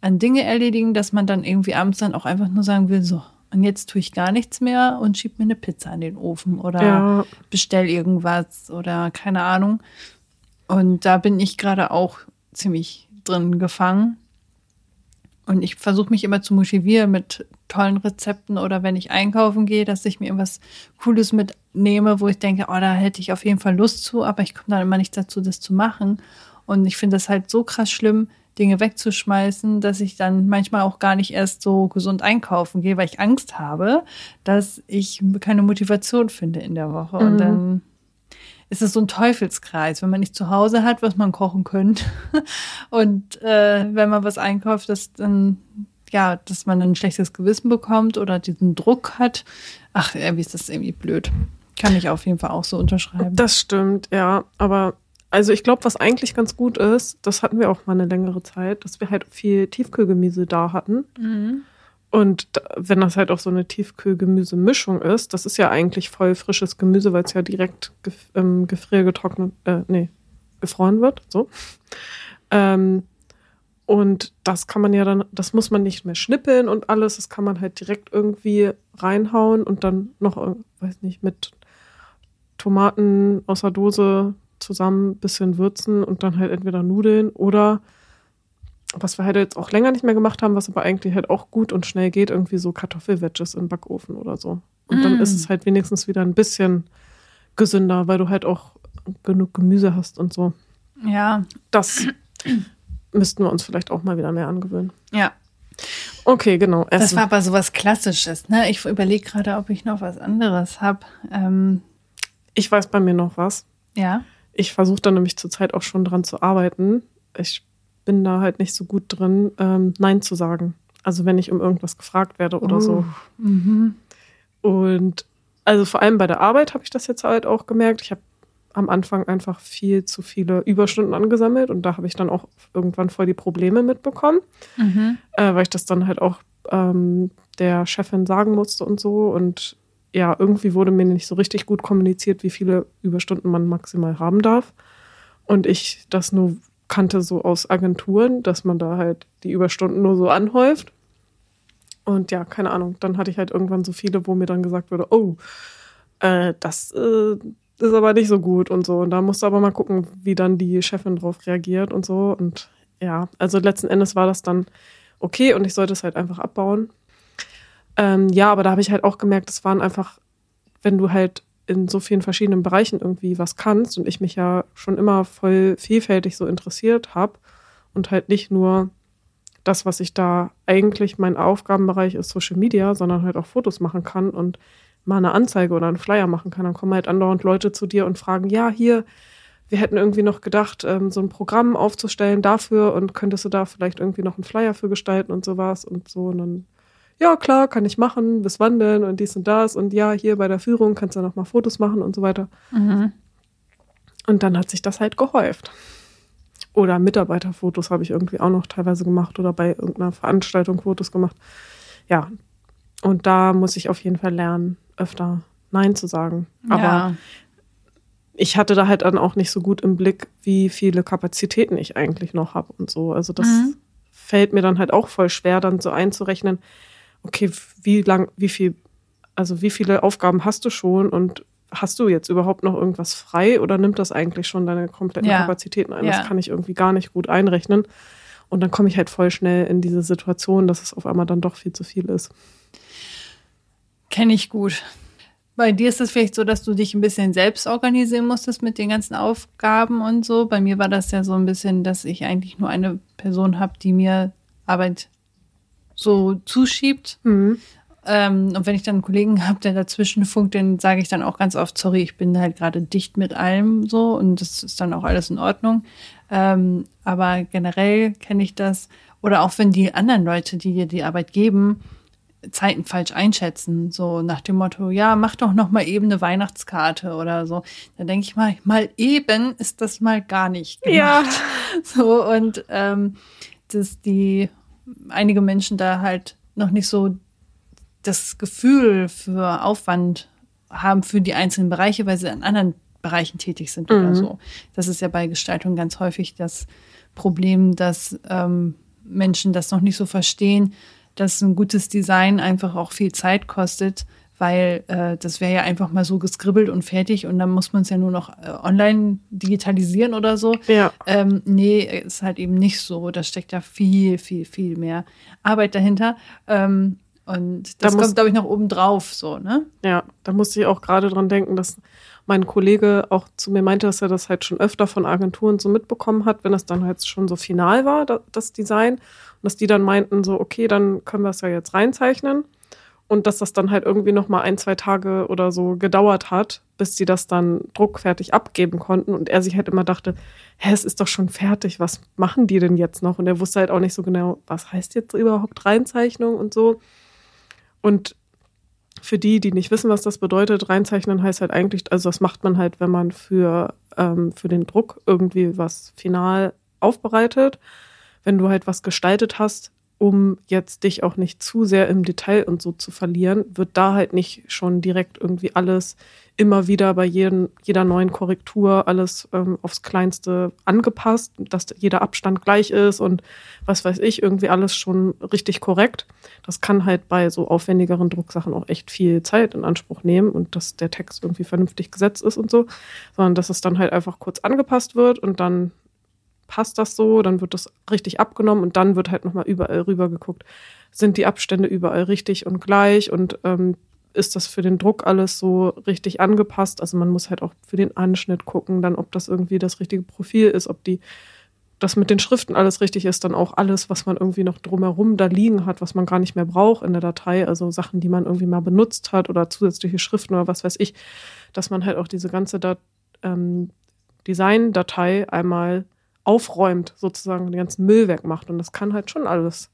an Dinge erledigen, dass man dann irgendwie abends dann auch einfach nur sagen will, so, und jetzt tue ich gar nichts mehr und schieb mir eine Pizza in den Ofen oder ja. bestell irgendwas oder keine Ahnung. Und da bin ich gerade auch ziemlich drin gefangen. Und ich versuche mich immer zu motivieren mit tollen Rezepten oder wenn ich einkaufen gehe, dass ich mir irgendwas Cooles mitnehme, wo ich denke, oh, da hätte ich auf jeden Fall Lust zu, aber ich komme dann immer nicht dazu, das zu machen. Und ich finde das halt so krass schlimm, Dinge wegzuschmeißen, dass ich dann manchmal auch gar nicht erst so gesund einkaufen gehe, weil ich Angst habe, dass ich keine Motivation finde in der Woche. Mhm. Und dann ist es so ein Teufelskreis, wenn man nicht zu Hause hat, was man kochen könnte. Und äh, wenn man was einkauft, dass dann ja, dass man ein schlechtes Gewissen bekommt oder diesen Druck hat. Ach, irgendwie ist das irgendwie blöd. Kann ich auf jeden Fall auch so unterschreiben. Das stimmt, ja. Aber also ich glaube, was eigentlich ganz gut ist, das hatten wir auch mal eine längere Zeit, dass wir halt viel Tiefkühlgemüse da hatten. Mhm. Und wenn das halt auch so eine Tiefkühlgemüse-Mischung ist, das ist ja eigentlich voll frisches Gemüse, weil es ja direkt gef ähm, gefriergetrocknet, äh, nee, gefroren wird, so. Ähm, und das kann man ja dann, das muss man nicht mehr schnippeln und alles, das kann man halt direkt irgendwie reinhauen und dann noch, äh, weiß nicht, mit Tomaten aus der Dose zusammen ein bisschen würzen und dann halt entweder Nudeln oder was wir halt jetzt auch länger nicht mehr gemacht haben, was aber eigentlich halt auch gut und schnell geht, irgendwie so Kartoffelwedges im Backofen oder so. Und mm. dann ist es halt wenigstens wieder ein bisschen gesünder, weil du halt auch genug Gemüse hast und so. Ja. Das müssten wir uns vielleicht auch mal wieder mehr angewöhnen. Ja. Okay, genau. Essen. Das war aber so was Klassisches. Ne? Ich überlege gerade, ob ich noch was anderes habe. Ähm ich weiß bei mir noch was. Ja. Ich versuche da nämlich zurzeit auch schon dran zu arbeiten. Ich bin da halt nicht so gut drin, ähm, Nein zu sagen. Also wenn ich um irgendwas gefragt werde oder uh, so. Mhm. Und also vor allem bei der Arbeit habe ich das jetzt halt auch gemerkt. Ich habe am Anfang einfach viel zu viele Überstunden angesammelt und da habe ich dann auch irgendwann voll die Probleme mitbekommen, mhm. äh, weil ich das dann halt auch ähm, der Chefin sagen musste und so. Und ja, irgendwie wurde mir nicht so richtig gut kommuniziert, wie viele Überstunden man maximal haben darf. Und ich das nur kannte so aus Agenturen, dass man da halt die Überstunden nur so anhäuft. Und ja, keine Ahnung, dann hatte ich halt irgendwann so viele, wo mir dann gesagt wurde, oh, äh, das äh, ist aber nicht so gut und so. Und da musst du aber mal gucken, wie dann die Chefin drauf reagiert und so. Und ja, also letzten Endes war das dann okay und ich sollte es halt einfach abbauen. Ähm, ja, aber da habe ich halt auch gemerkt, es waren einfach, wenn du halt in so vielen verschiedenen Bereichen irgendwie was kannst und ich mich ja schon immer voll vielfältig so interessiert habe und halt nicht nur das, was ich da eigentlich mein Aufgabenbereich ist Social Media, sondern halt auch Fotos machen kann und mal eine Anzeige oder einen Flyer machen kann, dann kommen halt andauernd Leute zu dir und fragen, ja, hier, wir hätten irgendwie noch gedacht, ähm, so ein Programm aufzustellen dafür und könntest du da vielleicht irgendwie noch einen Flyer für gestalten und sowas und so. Und dann ja, klar, kann ich machen, bis wann denn und dies und das und ja, hier bei der Führung kannst du noch mal Fotos machen und so weiter. Mhm. Und dann hat sich das halt gehäuft. Oder Mitarbeiterfotos habe ich irgendwie auch noch teilweise gemacht oder bei irgendeiner Veranstaltung Fotos gemacht. Ja, und da muss ich auf jeden Fall lernen, öfter Nein zu sagen. Aber ja. ich hatte da halt dann auch nicht so gut im Blick, wie viele Kapazitäten ich eigentlich noch habe und so. Also das mhm. fällt mir dann halt auch voll schwer, dann so einzurechnen, okay, wie lang, wie viel, also wie viele Aufgaben hast du schon und hast du jetzt überhaupt noch irgendwas frei oder nimmt das eigentlich schon deine kompletten ja. Kapazitäten ein? Ja. Das kann ich irgendwie gar nicht gut einrechnen. Und dann komme ich halt voll schnell in diese Situation, dass es auf einmal dann doch viel zu viel ist. Kenne ich gut. Bei dir ist es vielleicht so, dass du dich ein bisschen selbst organisieren musstest mit den ganzen Aufgaben und so. Bei mir war das ja so ein bisschen, dass ich eigentlich nur eine Person habe, die mir Arbeit so zuschiebt. Mhm. Ähm, und wenn ich dann einen Kollegen habe, der dazwischen funkt, dann sage ich dann auch ganz oft, sorry, ich bin halt gerade dicht mit allem so und das ist dann auch alles in Ordnung. Ähm, aber generell kenne ich das. Oder auch wenn die anderen Leute, die dir die Arbeit geben, Zeiten falsch einschätzen, so nach dem Motto, ja, mach doch noch mal eben eine Weihnachtskarte oder so. Da denke ich mal, mal eben ist das mal gar nicht gemacht. Ja. So und ähm, dass die einige Menschen da halt noch nicht so das Gefühl für Aufwand haben für die einzelnen Bereiche, weil sie in anderen Bereichen tätig sind mhm. oder so. Das ist ja bei Gestaltung ganz häufig das Problem, dass ähm, Menschen das noch nicht so verstehen, dass ein gutes Design einfach auch viel Zeit kostet, weil äh, das wäre ja einfach mal so geskribbelt und fertig und dann muss man es ja nur noch äh, online digitalisieren oder so. Ja. Ähm, nee, ist halt eben nicht so. Da steckt ja viel, viel, viel mehr Arbeit dahinter. Ähm, und das da kommt, glaube ich, noch oben drauf, so, ne? Ja, da musste ich auch gerade dran denken, dass mein Kollege auch zu mir meinte, dass er das halt schon öfter von Agenturen so mitbekommen hat, wenn das dann halt schon so final war, das Design. Und dass die dann meinten, so, okay, dann können wir es ja jetzt reinzeichnen. Und dass das dann halt irgendwie noch mal ein, zwei Tage oder so gedauert hat, bis sie das dann druckfertig abgeben konnten. Und er sich halt immer dachte, hä, es ist doch schon fertig, was machen die denn jetzt noch? Und er wusste halt auch nicht so genau, was heißt jetzt überhaupt Reinzeichnung und so. Und für die, die nicht wissen, was das bedeutet, reinzeichnen heißt halt eigentlich, also das macht man halt, wenn man für, ähm, für den Druck irgendwie was final aufbereitet. Wenn du halt was gestaltet hast, um jetzt dich auch nicht zu sehr im Detail und so zu verlieren, wird da halt nicht schon direkt irgendwie alles immer wieder bei jedem, jeder neuen Korrektur alles ähm, aufs Kleinste angepasst, dass jeder Abstand gleich ist und was weiß ich, irgendwie alles schon richtig korrekt. Das kann halt bei so aufwendigeren Drucksachen auch echt viel Zeit in Anspruch nehmen und dass der Text irgendwie vernünftig gesetzt ist und so, sondern dass es dann halt einfach kurz angepasst wird und dann passt das so, dann wird das richtig abgenommen und dann wird halt nochmal überall rüber geguckt. Sind die Abstände überall richtig und gleich und ähm, ist das für den Druck alles so richtig angepasst? Also man muss halt auch für den Anschnitt gucken, dann ob das irgendwie das richtige Profil ist, ob die das mit den Schriften alles richtig ist, dann auch alles, was man irgendwie noch drumherum da liegen hat, was man gar nicht mehr braucht in der Datei, also Sachen, die man irgendwie mal benutzt hat oder zusätzliche Schriften oder was weiß ich, dass man halt auch diese ganze ähm, Design-Datei einmal aufräumt, sozusagen den ganzen Müll wegmacht. Und das kann halt schon alles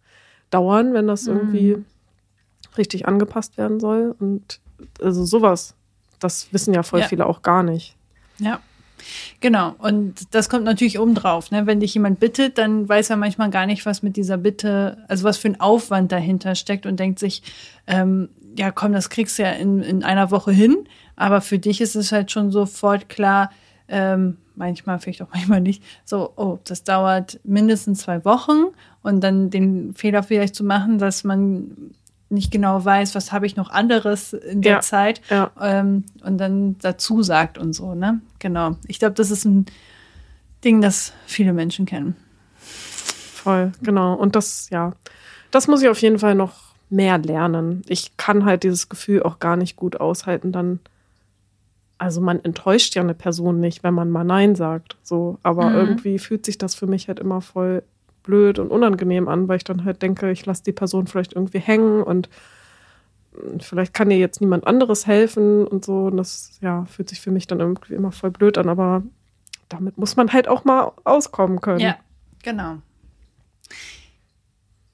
dauern, wenn das irgendwie mhm. richtig angepasst werden soll. Und also sowas, das wissen ja voll ja. viele auch gar nicht. Ja. Genau, und das kommt natürlich oben drauf. Ne? Wenn dich jemand bittet, dann weiß er manchmal gar nicht, was mit dieser Bitte, also was für ein Aufwand dahinter steckt und denkt sich, ähm, ja komm, das kriegst du ja in, in einer Woche hin. Aber für dich ist es halt schon sofort klar, ähm, manchmal, vielleicht auch manchmal nicht, so, oh, das dauert mindestens zwei Wochen und dann den Fehler vielleicht zu machen, dass man nicht genau weiß, was habe ich noch anderes in der ja, Zeit ja. Ähm, und dann dazu sagt und so, ne? Genau. Ich glaube, das ist ein Ding, das viele Menschen kennen. Voll, genau. Und das, ja, das muss ich auf jeden Fall noch mehr lernen. Ich kann halt dieses Gefühl auch gar nicht gut aushalten, dann also man enttäuscht ja eine Person nicht, wenn man mal Nein sagt. So, aber mhm. irgendwie fühlt sich das für mich halt immer voll blöd und unangenehm an, weil ich dann halt denke, ich lasse die Person vielleicht irgendwie hängen und hm, vielleicht kann ihr jetzt niemand anderes helfen und so. Und das ja, fühlt sich für mich dann irgendwie immer voll blöd an, aber damit muss man halt auch mal auskommen können. Ja, genau.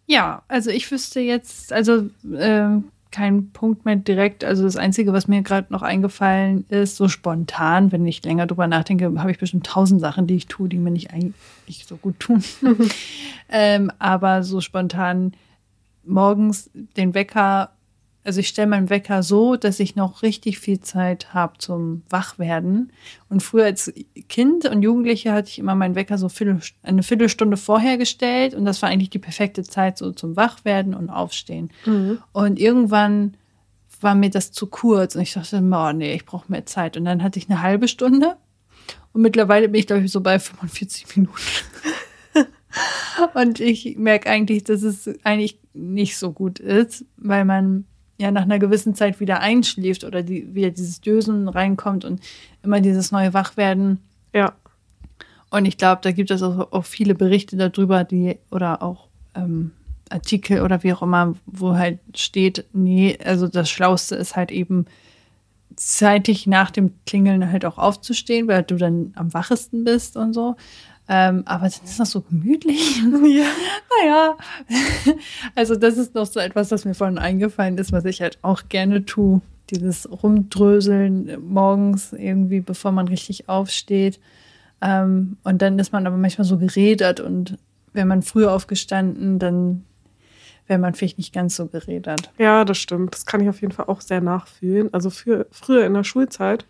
Ja, also ich wüsste jetzt, also äh, keinen Punkt mehr direkt. Also das Einzige, was mir gerade noch eingefallen ist, so spontan, wenn ich länger drüber nachdenke, habe ich bestimmt tausend Sachen, die ich tue, die mir nicht eigentlich so gut tun. ähm, aber so spontan morgens den Wecker also ich stelle meinen Wecker so, dass ich noch richtig viel Zeit habe zum Wachwerden. Und früher als Kind und Jugendliche hatte ich immer meinen Wecker so eine Viertelstunde vorher gestellt und das war eigentlich die perfekte Zeit so zum Wachwerden und Aufstehen. Mhm. Und irgendwann war mir das zu kurz und ich dachte, oh nee, ich brauche mehr Zeit. Und dann hatte ich eine halbe Stunde und mittlerweile bin ich, glaube ich, so bei 45 Minuten. und ich merke eigentlich, dass es eigentlich nicht so gut ist, weil man ja nach einer gewissen Zeit wieder einschläft oder die, wieder dieses Dösen reinkommt und immer dieses neue Wachwerden. Ja. Und ich glaube, da gibt es auch, auch, viele Berichte darüber, die oder auch ähm, Artikel oder wie auch immer, wo halt steht, nee, also das Schlauste ist halt eben zeitig nach dem Klingeln halt auch aufzustehen, weil du dann am wachesten bist und so. Ähm, aber dann ist das so gemütlich. Ja. naja. Also, das ist noch so etwas, was mir vorhin eingefallen ist, was ich halt auch gerne tue. Dieses Rumdröseln morgens irgendwie, bevor man richtig aufsteht. Ähm, und dann ist man aber manchmal so geredet und wäre man früher aufgestanden, dann wäre man vielleicht nicht ganz so geredet. Ja, das stimmt. Das kann ich auf jeden Fall auch sehr nachfühlen. Also für, früher in der Schulzeit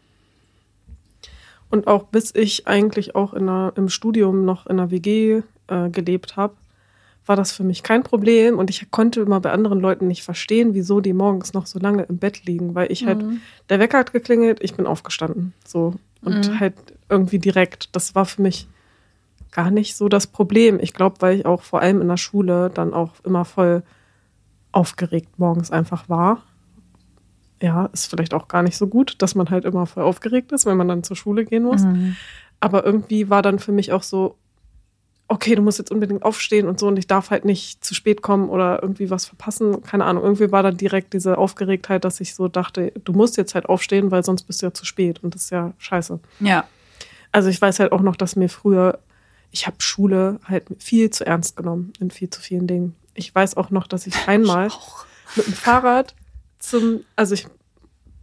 und auch bis ich eigentlich auch in der, im Studium noch in einer WG äh, gelebt habe, war das für mich kein Problem und ich konnte immer bei anderen Leuten nicht verstehen, wieso die morgens noch so lange im Bett liegen, weil ich halt, mhm. der Wecker hat geklingelt, ich bin aufgestanden. So. Und mhm. halt irgendwie direkt. Das war für mich gar nicht so das Problem. Ich glaube, weil ich auch vor allem in der Schule dann auch immer voll aufgeregt morgens einfach war. Ja, ist vielleicht auch gar nicht so gut, dass man halt immer voll aufgeregt ist, wenn man dann zur Schule gehen muss. Mhm. Aber irgendwie war dann für mich auch so, okay, du musst jetzt unbedingt aufstehen und so und ich darf halt nicht zu spät kommen oder irgendwie was verpassen. Keine Ahnung. Irgendwie war dann direkt diese Aufgeregtheit, dass ich so dachte, du musst jetzt halt aufstehen, weil sonst bist du ja zu spät und das ist ja scheiße. Ja. Also ich weiß halt auch noch, dass mir früher ich habe Schule halt viel zu ernst genommen in viel zu vielen Dingen. Ich weiß auch noch, dass ich einmal mit dem Fahrrad zum, also ich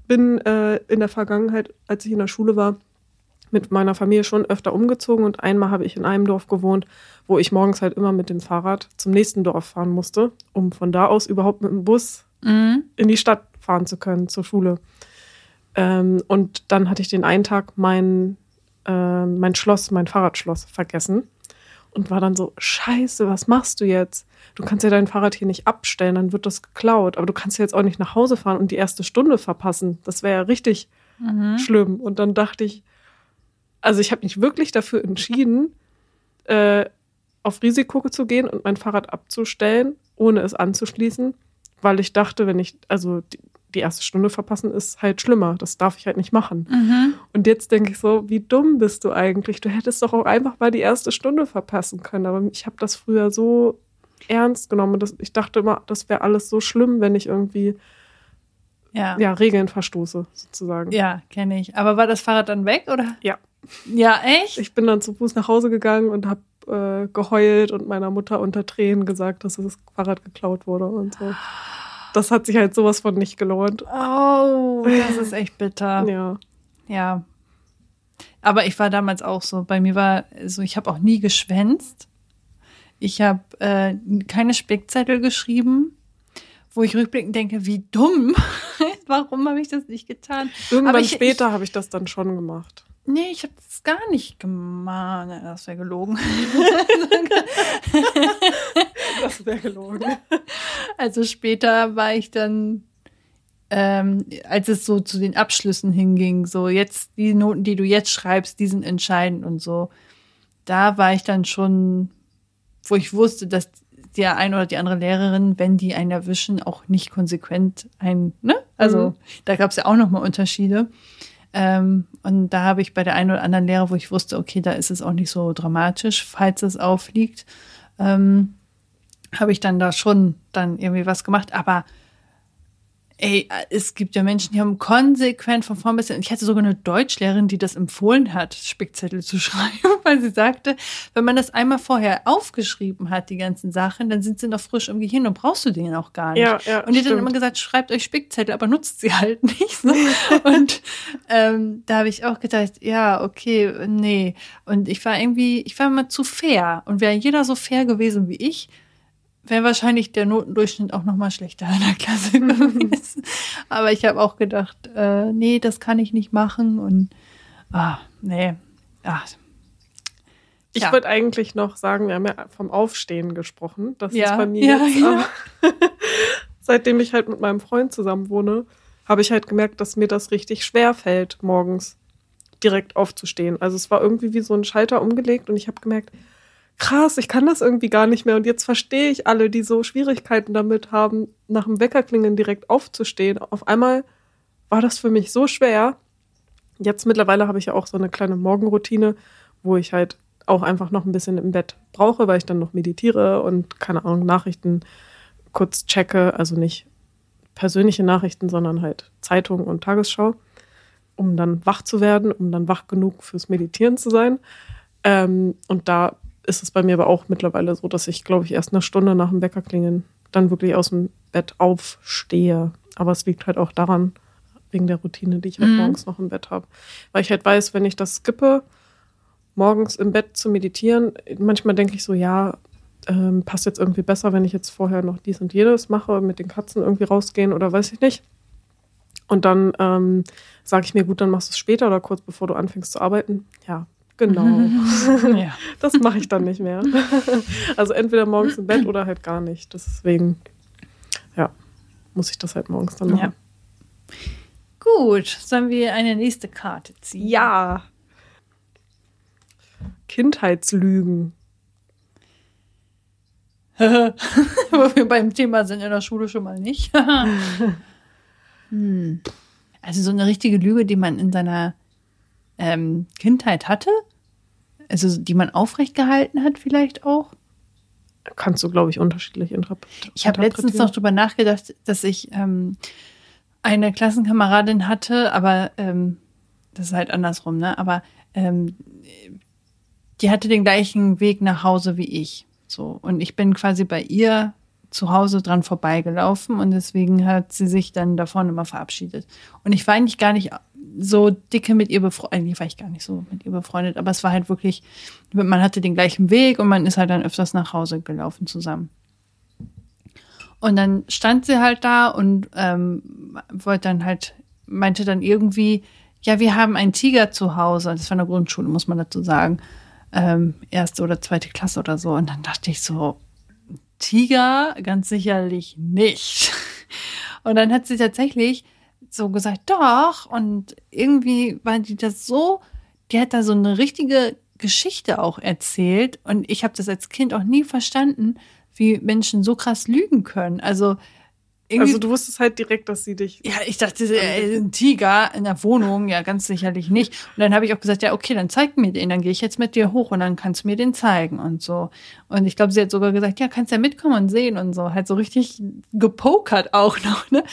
bin äh, in der Vergangenheit, als ich in der Schule war, mit meiner Familie schon öfter umgezogen und einmal habe ich in einem Dorf gewohnt, wo ich morgens halt immer mit dem Fahrrad zum nächsten Dorf fahren musste, um von da aus überhaupt mit dem Bus mhm. in die Stadt fahren zu können, zur Schule. Ähm, und dann hatte ich den einen Tag meinen äh, mein Schloss, mein Fahrradschloss vergessen und war dann so, scheiße, was machst du jetzt? Du kannst ja dein Fahrrad hier nicht abstellen, dann wird das geklaut. Aber du kannst ja jetzt auch nicht nach Hause fahren und die erste Stunde verpassen. Das wäre ja richtig mhm. schlimm. Und dann dachte ich, also ich habe mich wirklich dafür entschieden, äh, auf Risiko zu gehen und mein Fahrrad abzustellen, ohne es anzuschließen, weil ich dachte, wenn ich, also die, die erste Stunde verpassen ist halt schlimmer. Das darf ich halt nicht machen. Mhm. Und jetzt denke ich so, wie dumm bist du eigentlich? Du hättest doch auch einfach mal die erste Stunde verpassen können. Aber ich habe das früher so ernst genommen. Dass ich dachte immer, das wäre alles so schlimm, wenn ich irgendwie ja. ja Regeln verstoße, sozusagen. Ja, kenne ich. Aber war das Fahrrad dann weg, oder? Ja. Ja, echt? Ich bin dann zu Fuß nach Hause gegangen und habe äh, geheult und meiner Mutter unter Tränen gesagt, dass das Fahrrad geklaut wurde und so das hat sich halt sowas von nicht gelohnt. Oh, das ist echt bitter. ja. Ja. Aber ich war damals auch so. Bei mir war so, ich habe auch nie geschwänzt. Ich habe äh, keine Spickzettel geschrieben, wo ich rückblickend denke, wie dumm. Warum habe ich das nicht getan? Irgendwann ich, später habe ich das dann schon gemacht. Nee, ich habe das gar nicht gemacht. Das wäre gelogen. das wäre gelogen. Also später war ich dann, ähm, als es so zu den Abschlüssen hinging, so jetzt die Noten, die du jetzt schreibst, die sind entscheidend und so. Da war ich dann schon, wo ich wusste, dass der ein oder die andere Lehrerin, wenn die einen erwischen, auch nicht konsequent ein, ne? Also mhm. da gab es ja auch nochmal Unterschiede. Ähm, und da habe ich bei der einen oder anderen Lehre, wo ich wusste, okay, da ist es auch nicht so dramatisch, falls es aufliegt, ähm, habe ich dann da schon dann irgendwie was gemacht. Aber Ey, es gibt ja Menschen, die haben konsequent von vorn bis hin. Ich hatte sogar eine Deutschlehrerin, die das empfohlen hat, Spickzettel zu schreiben, weil sie sagte, wenn man das einmal vorher aufgeschrieben hat, die ganzen Sachen, dann sind sie noch frisch im Gehirn und brauchst du den auch gar nicht. Ja, ja, und die hat dann immer gesagt, schreibt euch Spickzettel, aber nutzt sie halt nicht. So. und ähm, da habe ich auch gedacht, ja, okay, nee. Und ich war irgendwie, ich war immer zu fair. Und wäre jeder so fair gewesen wie ich, wäre wahrscheinlich der Notendurchschnitt auch noch mal schlechter in der Klasse gewesen. Aber ich habe auch gedacht, äh, nee, das kann ich nicht machen und ah, nee. Ach. Ich ja. würde eigentlich noch sagen, wir haben ja vom Aufstehen gesprochen. Das ja. ist bei mir ja, jetzt, ja. seitdem ich halt mit meinem Freund zusammen wohne, habe ich halt gemerkt, dass mir das richtig schwer fällt, morgens direkt aufzustehen. Also es war irgendwie wie so ein Schalter umgelegt und ich habe gemerkt, krass, ich kann das irgendwie gar nicht mehr. Und jetzt verstehe ich alle, die so Schwierigkeiten damit haben, nach dem Weckerklingeln direkt aufzustehen. Auf einmal war das für mich so schwer. Jetzt mittlerweile habe ich ja auch so eine kleine Morgenroutine, wo ich halt auch einfach noch ein bisschen im Bett brauche, weil ich dann noch meditiere und keine Ahnung, Nachrichten kurz checke. Also nicht persönliche Nachrichten, sondern halt Zeitung und Tagesschau, um dann wach zu werden, um dann wach genug fürs Meditieren zu sein. Ähm, und da ist es bei mir aber auch mittlerweile so, dass ich, glaube ich, erst eine Stunde nach dem Wecker klingeln dann wirklich aus dem Bett aufstehe. Aber es liegt halt auch daran, wegen der Routine, die ich halt mhm. morgens noch im Bett habe. Weil ich halt weiß, wenn ich das skippe, morgens im Bett zu meditieren, manchmal denke ich so, ja, ähm, passt jetzt irgendwie besser, wenn ich jetzt vorher noch dies und jenes mache, mit den Katzen irgendwie rausgehen oder weiß ich nicht. Und dann ähm, sage ich mir, gut, dann machst du es später oder kurz bevor du anfängst zu arbeiten. Ja, genau. ja. Das mache ich dann nicht mehr. also entweder morgens im Bett oder halt gar nicht. Deswegen, ja, muss ich das halt morgens dann machen. Ja. Gut, sollen wir eine nächste Karte ziehen? Ja. Kindheitslügen. Wo wir beim Thema sind in der Schule schon mal nicht. hm. Also so eine richtige Lüge, die man in seiner ähm, Kindheit hatte? Also die man aufrecht gehalten hat vielleicht auch? Kannst du, glaube ich, unterschiedlich interpretieren. Ich habe letztens noch drüber nachgedacht, dass ich ähm, eine Klassenkameradin hatte, aber ähm, das ist halt andersrum, ne? Aber ähm, die hatte den gleichen Weg nach Hause wie ich. So. Und ich bin quasi bei ihr zu Hause dran vorbeigelaufen und deswegen hat sie sich dann davon immer verabschiedet. Und ich war eigentlich gar nicht so dicke mit ihr befreundet, eigentlich war ich gar nicht so mit ihr befreundet, aber es war halt wirklich, man hatte den gleichen Weg und man ist halt dann öfters nach Hause gelaufen zusammen. Und dann stand sie halt da und ähm, wollte dann halt, meinte dann irgendwie, ja, wir haben einen Tiger zu Hause. Das war der Grundschule, muss man dazu sagen ähm, erste oder zweite Klasse oder so. Und dann dachte ich so, Tiger ganz sicherlich nicht. Und dann hat sie tatsächlich so gesagt, doch. Und irgendwie war die das so, die hat da so eine richtige Geschichte auch erzählt. Und ich habe das als Kind auch nie verstanden, wie Menschen so krass lügen können. Also irgendwie, also du wusstest halt direkt, dass sie dich. Ja, ich dachte, äh, ein Tiger in der Wohnung, ja, ganz sicherlich nicht. Und dann habe ich auch gesagt, ja, okay, dann zeig mir den, dann gehe ich jetzt mit dir hoch und dann kannst du mir den zeigen und so. Und ich glaube, sie hat sogar gesagt, ja, kannst ja mitkommen und sehen und so. Halt so richtig gepokert auch noch, ne?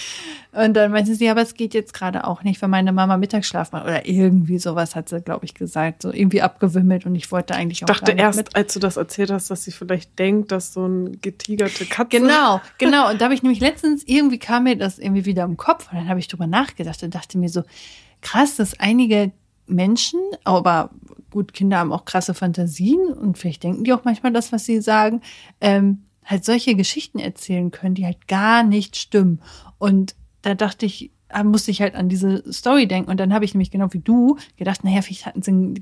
Und dann meinte sie, ja, aber es geht jetzt gerade auch nicht, weil meine Mama Mittagsschlaf macht. Oder irgendwie sowas hat sie, glaube ich, gesagt. So irgendwie abgewimmelt und ich wollte eigentlich auch. Ich dachte erst, mit. als du das erzählt hast, dass sie vielleicht denkt, dass so ein getigerte Katze. Genau, genau. Und da habe ich nämlich letztens, irgendwie kam mir das irgendwie wieder im Kopf und dann habe ich drüber nachgedacht und dachte mir so, krass, dass einige Menschen, aber gut, Kinder haben auch krasse Fantasien und vielleicht denken die auch manchmal das, was sie sagen, ähm, halt solche Geschichten erzählen können, die halt gar nicht stimmen. Und da dachte ich, musste ich halt an diese Story denken. Und dann habe ich nämlich genau wie du gedacht, naja, vielleicht hatten sie eine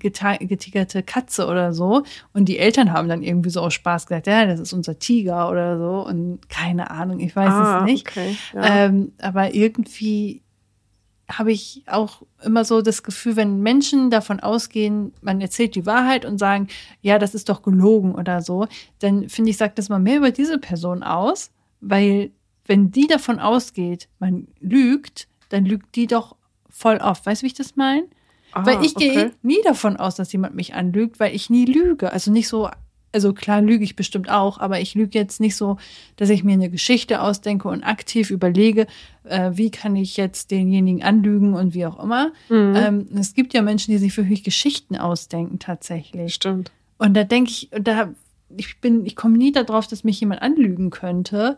getigerte Katze oder so. Und die Eltern haben dann irgendwie so aus Spaß gesagt, ja, das ist unser Tiger oder so. Und keine Ahnung, ich weiß ah, es nicht. Okay, ja. ähm, aber irgendwie habe ich auch immer so das Gefühl, wenn Menschen davon ausgehen, man erzählt die Wahrheit und sagen, ja, das ist doch gelogen oder so, dann finde ich, sagt das mal mehr über diese Person aus, weil wenn die davon ausgeht, man lügt, dann lügt die doch voll oft. Weißt du, wie ich das meine? Ah, weil ich okay. gehe nie davon aus, dass jemand mich anlügt, weil ich nie lüge. Also nicht so, also klar lüge ich bestimmt auch, aber ich lüge jetzt nicht so, dass ich mir eine Geschichte ausdenke und aktiv überlege, äh, wie kann ich jetzt denjenigen anlügen und wie auch immer. Mhm. Ähm, es gibt ja Menschen, die sich für mich Geschichten ausdenken tatsächlich. Stimmt. Und da denke ich, da ich bin, ich komme nie darauf, dass mich jemand anlügen könnte.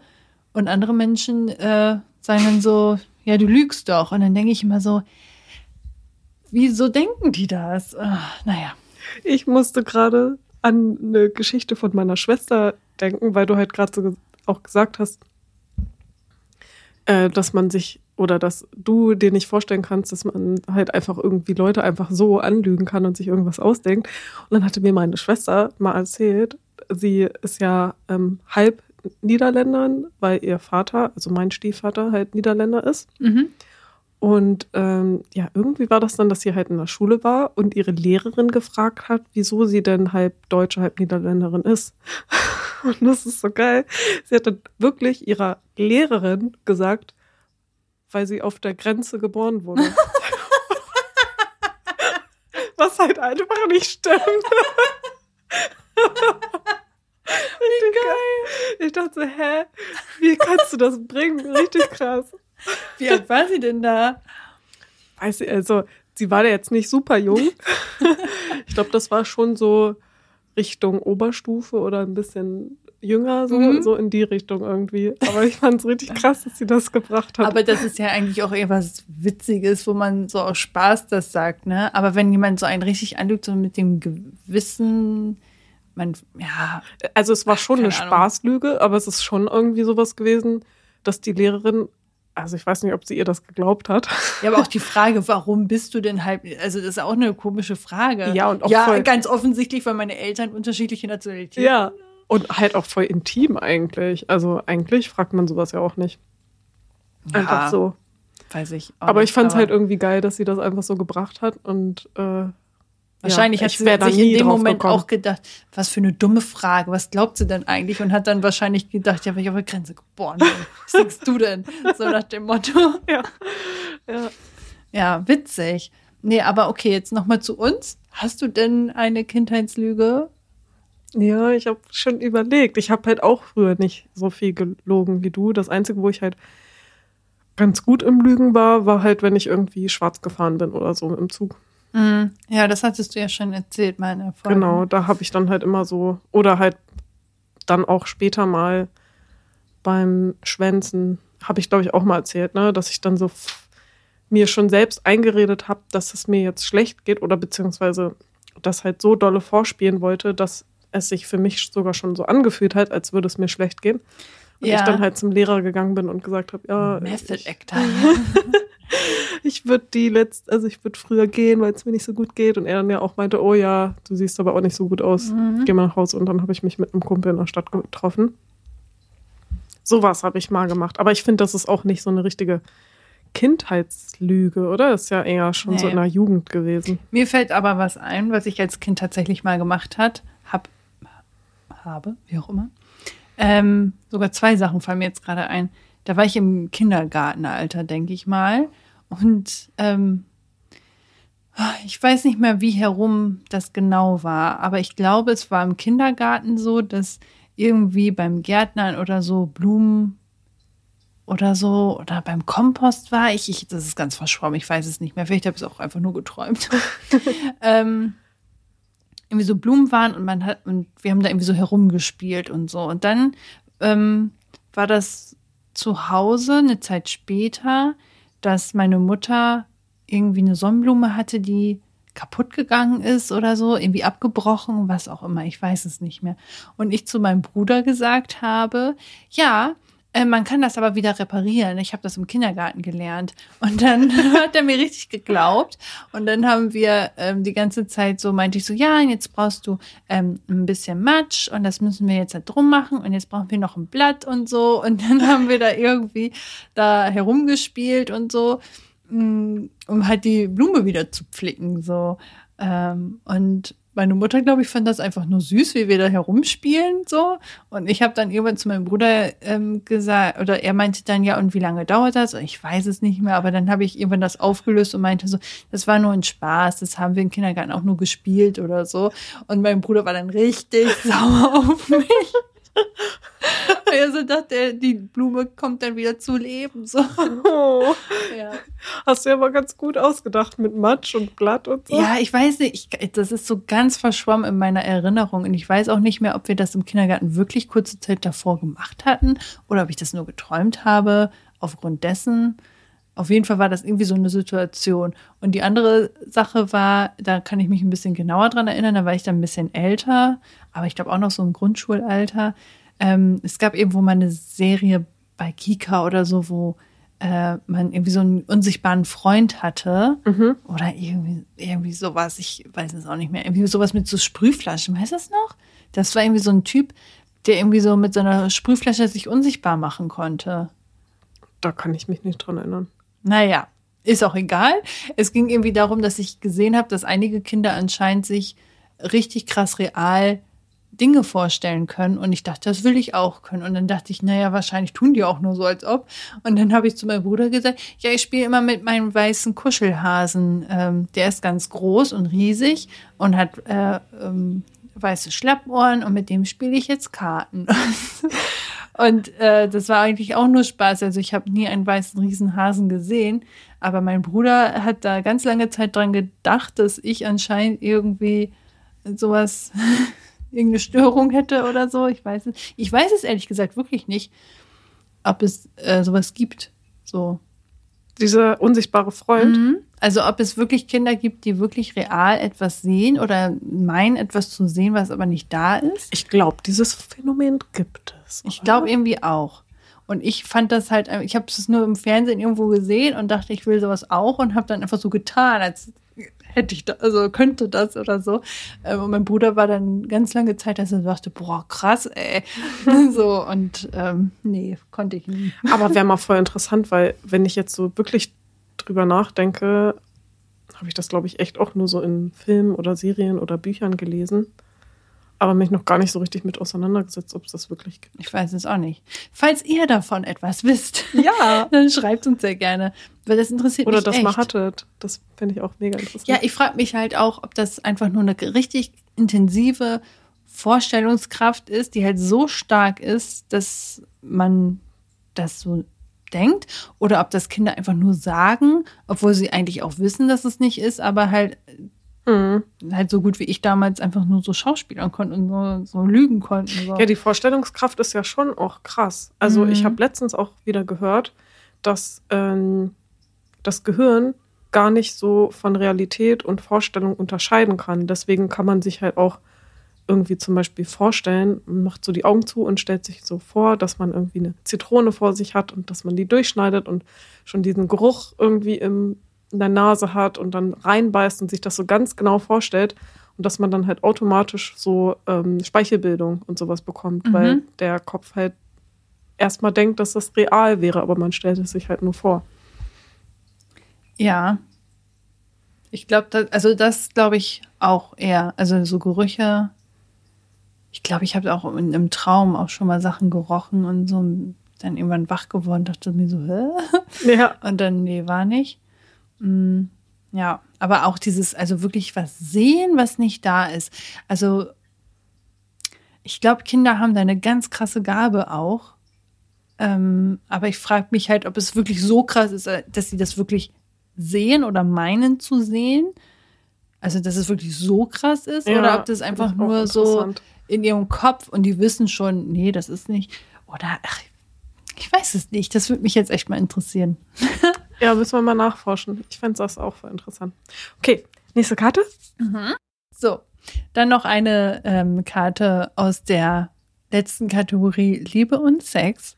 Und andere Menschen äh, sagen dann so, ja, du lügst doch. Und dann denke ich immer so, wieso denken die das? Ach, naja. Ich musste gerade an eine Geschichte von meiner Schwester denken, weil du halt gerade so auch gesagt hast, äh, dass man sich oder dass du dir nicht vorstellen kannst, dass man halt einfach irgendwie Leute einfach so anlügen kann und sich irgendwas ausdenkt. Und dann hatte mir meine Schwester mal erzählt, sie ist ja ähm, halb Niederländern, weil ihr Vater, also mein Stiefvater, halt Niederländer ist. Mhm. Und ähm, ja, irgendwie war das dann, dass sie halt in der Schule war und ihre Lehrerin gefragt hat, wieso sie denn halb Deutsche, halb Niederländerin ist. Und das ist so geil. Sie hat dann wirklich ihrer Lehrerin gesagt, weil sie auf der Grenze geboren wurde. Was halt einfach nicht stimmt. Wie geil. Ich dachte so, hä? Wie kannst du das bringen? Richtig krass. Wie alt war sie denn da? Weiß ich, also sie war ja jetzt nicht super jung. ich glaube, das war schon so Richtung Oberstufe oder ein bisschen jünger, so, mhm. so in die Richtung irgendwie. Aber ich fand es richtig krass, dass sie das gebracht hat. Aber das ist ja eigentlich auch eher was Witziges, wo man so aus Spaß das sagt, ne? Aber wenn jemand so einen richtig anlügt, so mit dem Gewissen, man, ja. Also es war schon eine Ahnung. Spaßlüge, aber es ist schon irgendwie sowas gewesen, dass die Lehrerin also ich weiß nicht, ob sie ihr das geglaubt hat. Ja, aber auch die Frage, warum bist du denn halb, also das ist auch eine komische Frage. Ja, und auch ja, ganz offensichtlich, weil meine Eltern unterschiedliche Nationalitäten. Ja, und halt auch voll intim eigentlich. Also eigentlich fragt man sowas ja auch nicht. Einfach ja, so. Weiß ich. Auch aber ich fand es halt irgendwie geil, dass sie das einfach so gebracht hat und äh, Wahrscheinlich ja, hat sie sich in dem Moment gekommen. auch gedacht, was für eine dumme Frage, was glaubt sie denn eigentlich? Und hat dann wahrscheinlich gedacht, ja, wenn ich auf der Grenze geboren bin, was denkst du denn? So nach dem Motto. Ja, ja. ja witzig. Nee, aber okay, jetzt nochmal zu uns. Hast du denn eine Kindheitslüge? Ja, ich habe schon überlegt. Ich habe halt auch früher nicht so viel gelogen wie du. Das Einzige, wo ich halt ganz gut im Lügen war, war halt, wenn ich irgendwie schwarz gefahren bin oder so im Zug. Mhm. Ja, das hattest du ja schon erzählt, meine Folge. Genau, da habe ich dann halt immer so, oder halt dann auch später mal beim Schwänzen, habe ich glaube ich auch mal erzählt, ne, dass ich dann so mir schon selbst eingeredet habe, dass es mir jetzt schlecht geht oder beziehungsweise das halt so dolle vorspielen wollte, dass es sich für mich sogar schon so angefühlt hat, als würde es mir schlecht gehen. Und ja. ich dann halt zum Lehrer gegangen bin und gesagt habe, ja. Method Actor. ich würde die letzt, also ich würde früher gehen, weil es mir nicht so gut geht. Und er dann ja auch meinte, oh ja, du siehst aber auch nicht so gut aus. Mhm. Geh mal nach Hause. Und dann habe ich mich mit einem Kumpel in der Stadt getroffen. Sowas habe ich mal gemacht. Aber ich finde, das ist auch nicht so eine richtige Kindheitslüge, oder? Das ist ja eher schon nee. so in der Jugend gewesen. Mir fällt aber was ein, was ich als Kind tatsächlich mal gemacht hat, hab, habe, wie auch immer. Ähm, sogar zwei Sachen fallen mir jetzt gerade ein. Da war ich im Kindergartenalter, denke ich mal. Und ähm, ich weiß nicht mehr, wie herum das genau war, aber ich glaube, es war im Kindergarten so, dass irgendwie beim Gärtnern oder so Blumen oder so oder beim Kompost war ich. ich das ist ganz verschwommen, ich weiß es nicht mehr. Vielleicht habe ich es auch einfach nur geträumt. ähm, irgendwie so Blumen waren und man hat und wir haben da irgendwie so herumgespielt und so. Und dann ähm, war das zu Hause eine Zeit später dass meine Mutter irgendwie eine Sonnenblume hatte, die kaputt gegangen ist oder so, irgendwie abgebrochen, was auch immer, ich weiß es nicht mehr. Und ich zu meinem Bruder gesagt habe, ja, äh, man kann das aber wieder reparieren. Ich habe das im Kindergarten gelernt. Und dann hat er mir richtig geglaubt. Und dann haben wir ähm, die ganze Zeit so, meinte ich so, ja, jetzt brauchst du ähm, ein bisschen Matsch und das müssen wir jetzt halt drum machen. Und jetzt brauchen wir noch ein Blatt und so. Und dann haben wir da irgendwie da herumgespielt und so, mm, um halt die Blume wieder zu pflücken. So. Ähm, und meine Mutter, glaube ich, fand das einfach nur süß, wie wir da herumspielen, so. Und ich habe dann irgendwann zu meinem Bruder ähm, gesagt, oder er meinte dann, ja, und wie lange dauert das? Und ich weiß es nicht mehr, aber dann habe ich irgendwann das aufgelöst und meinte so, das war nur ein Spaß, das haben wir im Kindergarten auch nur gespielt oder so. Und mein Bruder war dann richtig sauer auf mich. Er so dachte, die Blume kommt dann wieder zu leben. So. Oh. Ja. Hast du ja mal ganz gut ausgedacht mit Matsch und Blatt und so. Ja, ich weiß nicht, ich, das ist so ganz verschwommen in meiner Erinnerung. Und ich weiß auch nicht mehr, ob wir das im Kindergarten wirklich kurze Zeit davor gemacht hatten oder ob ich das nur geträumt habe, aufgrund dessen. Auf jeden Fall war das irgendwie so eine Situation. Und die andere Sache war, da kann ich mich ein bisschen genauer dran erinnern, da war ich dann ein bisschen älter, aber ich glaube auch noch so im Grundschulalter. Ähm, es gab irgendwo mal eine Serie bei Kika oder so, wo äh, man irgendwie so einen unsichtbaren Freund hatte. Mhm. Oder irgendwie, irgendwie sowas, ich weiß es auch nicht mehr. Irgendwie sowas mit so Sprühflaschen, weißt du das noch? Das war irgendwie so ein Typ, der irgendwie so mit seiner Sprühflasche sich unsichtbar machen konnte. Da kann ich mich nicht dran erinnern. Naja, ist auch egal. Es ging irgendwie darum, dass ich gesehen habe, dass einige Kinder anscheinend sich richtig krass real Dinge vorstellen können. Und ich dachte, das will ich auch können. Und dann dachte ich, naja, wahrscheinlich tun die auch nur so, als ob. Und dann habe ich zu meinem Bruder gesagt, ja, ich spiele immer mit meinem weißen Kuschelhasen. Ähm, der ist ganz groß und riesig und hat äh, ähm, weiße Schlappohren und mit dem spiele ich jetzt Karten. Und äh, das war eigentlich auch nur Spaß. Also ich habe nie einen weißen Riesenhasen gesehen. Aber mein Bruder hat da ganz lange Zeit dran gedacht, dass ich anscheinend irgendwie sowas, irgendeine Störung hätte oder so. Ich weiß es. Ich weiß es ehrlich gesagt wirklich nicht, ob es äh, sowas gibt. So. Dieser unsichtbare Freund. Mhm. Also ob es wirklich Kinder gibt, die wirklich real etwas sehen oder meinen, etwas zu sehen, was aber nicht da ist. Ich glaube, dieses Phänomen gibt es. Ich glaube irgendwie auch. Und ich fand das halt, ich habe es nur im Fernsehen irgendwo gesehen und dachte, ich will sowas auch und habe dann einfach so getan, als hätte ich da, also könnte das oder so. Ähm, und mein Bruder war dann ganz lange Zeit, dass er dachte, boah, krass, ey. so, und ähm, nee, konnte ich nie. Aber wäre mal voll interessant, weil wenn ich jetzt so wirklich drüber nachdenke, habe ich das, glaube ich, echt auch nur so in Filmen oder Serien oder Büchern gelesen. Aber mich noch gar nicht so richtig mit auseinandergesetzt, ob es das wirklich gibt. Ich weiß es auch nicht. Falls ihr davon etwas wisst, Ja. dann schreibt uns sehr gerne, weil das interessiert Oder mich das echt. mal hattet. Das fände ich auch mega interessant. Ja, ich frage mich halt auch, ob das einfach nur eine richtig intensive Vorstellungskraft ist, die halt so stark ist, dass man das so denkt, oder ob das Kinder einfach nur sagen, obwohl sie eigentlich auch wissen, dass es nicht ist, aber halt Mhm. halt so gut wie ich damals einfach nur so schauspielern konnten und so, so lügen konnten. So. Ja, die Vorstellungskraft ist ja schon auch krass. Also Mhm. ich habe letztens auch wieder gehört, dass ähm, das Gehirn gar nicht so von Realität und Vorstellung unterscheiden kann. Deswegen kann man sich halt auch irgendwie zum Beispiel vorstellen, man macht so die Augen zu und stellt sich so vor, dass man irgendwie eine Zitrone vor sich hat und dass man die durchschneidet und schon diesen Geruch irgendwie im, in der Nase hat und dann reinbeißt und sich das so ganz genau vorstellt und dass man dann halt automatisch so ähm, Speichelbildung und sowas bekommt, Mhm. weil der Kopf halt erstmal denkt, dass das real wäre, aber man stellt es sich halt nur vor. Ja. Ich glaube, das, also das glaube ich auch eher. Also so Gerüche. Ich glaube, ich habe auch in einem Traum auch schon mal Sachen gerochen und so dann irgendwann wach geworden, dachte mir so, hä? Ja. Und dann, nee, war nicht. Mm, ja, aber auch dieses, also wirklich was sehen, was nicht da ist. Also, ich glaube, Kinder haben da eine ganz krasse Gabe auch. Ähm, aber ich frage mich halt, ob es wirklich so krass ist, äh, dass sie das wirklich sehen oder meinen zu sehen. Also, dass es wirklich so krass ist. Ja, oder ob das einfach auch nur so in ihrem Kopf und die wissen schon, nee, das ist nicht. Oder, ach, ich weiß es nicht. Das würde mich jetzt echt mal interessieren. Ja, müssen wir mal nachforschen. Ich fände das auch voll interessant. Okay, nächste Karte. So, dann noch eine ähm, Karte aus der letzten Kategorie Liebe und Sex.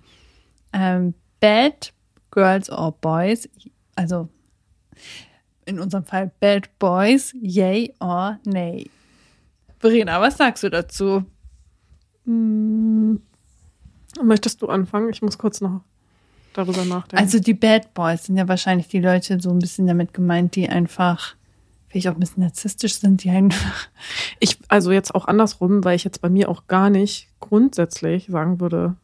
Ähm, Bad Girls or Boys, also in unserem Fall Bad Boys, yay or nay. Verena, was sagst du dazu? Hm. Möchtest du anfangen? Ich muss kurz noch darüber nachdenken. Also die Bad Boys sind ja wahrscheinlich die Leute so ein bisschen damit gemeint, die einfach vielleicht auch ein bisschen narzisstisch sind, die einfach ich, also jetzt auch andersrum, weil ich jetzt bei mir auch gar nicht grundsätzlich sagen würde,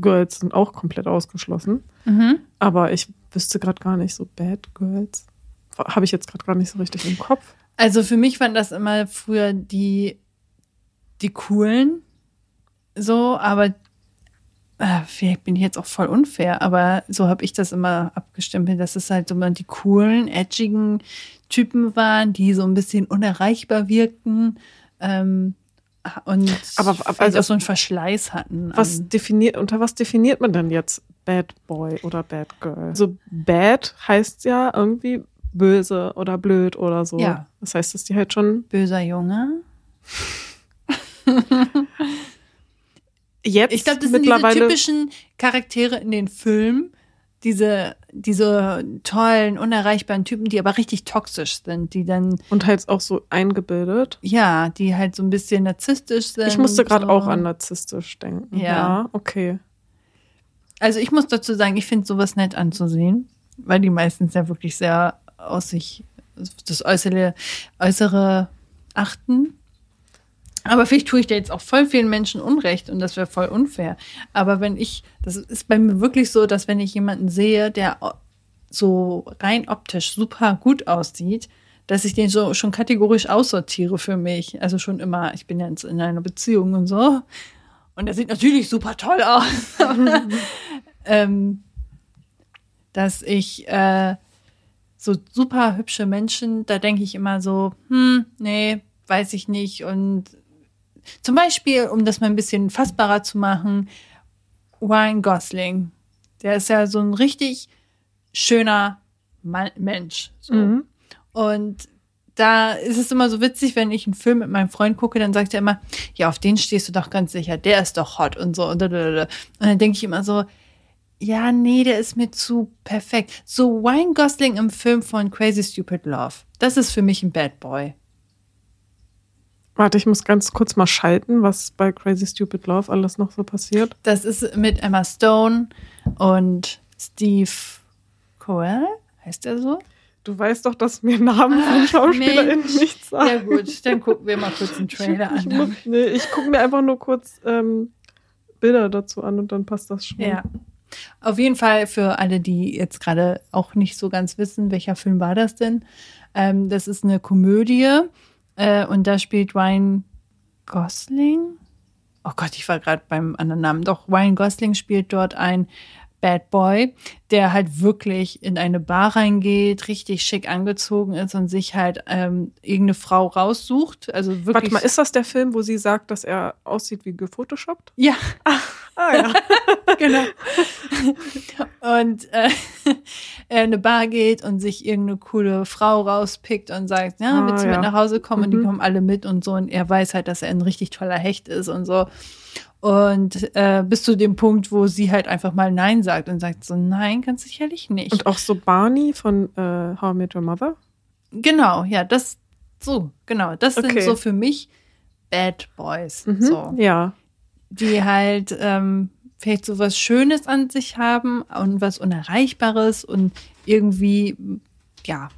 Girls sind auch komplett ausgeschlossen. mhm. Aber ich wüsste gerade gar nicht so Bad Girls. Habe ich jetzt gerade gar nicht so richtig im Kopf. Also für mich waren das immer früher die, die coolen so, aber vielleicht bin ich jetzt auch voll unfair, aber so habe ich das immer abgestempelt, dass es halt so immer die coolen, edgigen Typen waren, die so ein bisschen unerreichbar wirkten ähm, und Aber- vielleicht also- auch so einen Verschleiß hatten. Was definiert, unter was definiert man denn jetzt Bad Boy oder Bad Girl? Also Bad heißt ja irgendwie böse oder blöd oder so. Ja. Das heißt, dass die halt schon böser Junge. jetzt Ich glaube, das sind diese typischen Charaktere in den Filmen, diese, diese tollen, unerreichbaren Typen, die aber richtig toxisch sind, die dann, und halt auch so eingebildet. ja, die halt so ein bisschen narzisstisch sind. Ich musste gerade so. auch an narzisstisch denken. Ja. okay. Also ich muss dazu sagen, ich finde sowas nett anzusehen, weil die meistens ja wirklich sehr aus sich das Äußere, Äußere achten. Aber vielleicht tue ich da jetzt auch voll vielen Menschen Unrecht und das wäre voll unfair. Aber wenn ich, das ist bei mir wirklich so, dass wenn ich jemanden sehe, der so rein optisch super gut aussieht, dass ich den so schon kategorisch aussortiere für mich. Also schon immer, ich bin ja in einer Beziehung und so. Und er sieht natürlich super toll aus. ähm, dass ich äh, so super hübsche Menschen, da denke ich immer so, hm, nee, weiß ich nicht. Und zum Beispiel, um das mal ein bisschen fassbarer zu machen, Ryan Gosling. Der ist ja so ein richtig schöner Mann, Mensch. So. Mhm. Und da ist es immer so witzig, wenn ich einen Film mit meinem Freund gucke, dann sagt er immer, ja, auf den stehst du doch ganz sicher, der ist doch hot und so. Und, und dann denke ich immer so, ja, nee, der ist mir zu perfekt. So Wine Gosling im Film von Crazy Stupid Love. Das ist für mich ein Bad Boy. Warte, ich muss ganz kurz mal schalten, was bei Crazy Stupid Love alles noch so passiert. Das ist mit Emma Stone und Steve Coel, heißt er so? Du weißt doch, dass mir Namen von SchauspielerInnen nichts sagen. Ja gut, dann gucken wir mal kurz einen Trailer ich, ich an. Muss, nee, ich gucke mir einfach nur kurz ähm, Bilder dazu an und dann passt das schon. Ja. Auf jeden Fall für alle, die jetzt gerade auch nicht so ganz wissen, welcher Film war das denn? Ähm, das ist eine Komödie äh, und da spielt Ryan Gosling. Oh Gott, ich war gerade beim anderen Namen. Doch, Ryan Gosling spielt dort ein Bad Boy, der halt wirklich in eine Bar reingeht, richtig schick angezogen ist und sich halt ähm, irgendeine Frau raussucht. Also wirklich. Warte mal, ist das der Film, wo sie sagt, dass er aussieht wie gefotoshoppt? Ja. Ah, ah ja. genau. und äh, er in eine Bar geht und sich irgendeine coole Frau rauspickt und sagt, ja, willst du ah, ja. mit nach Hause kommen? Mhm. Und die mhm. kommen alle mit und so. Und er weiß halt, dass er ein richtig toller Hecht ist und so. Und äh, bis zu dem Punkt, wo sie halt einfach mal Nein sagt und sagt so, nein, ganz sicherlich nicht. Und auch so Barney von äh, How I Met Your Mother? Genau, ja, das so, genau. Das okay. sind so für mich Bad Boys. Mhm, so. Ja. Die halt ähm, vielleicht so was Schönes an sich haben und was Unerreichbares und irgendwie, ja,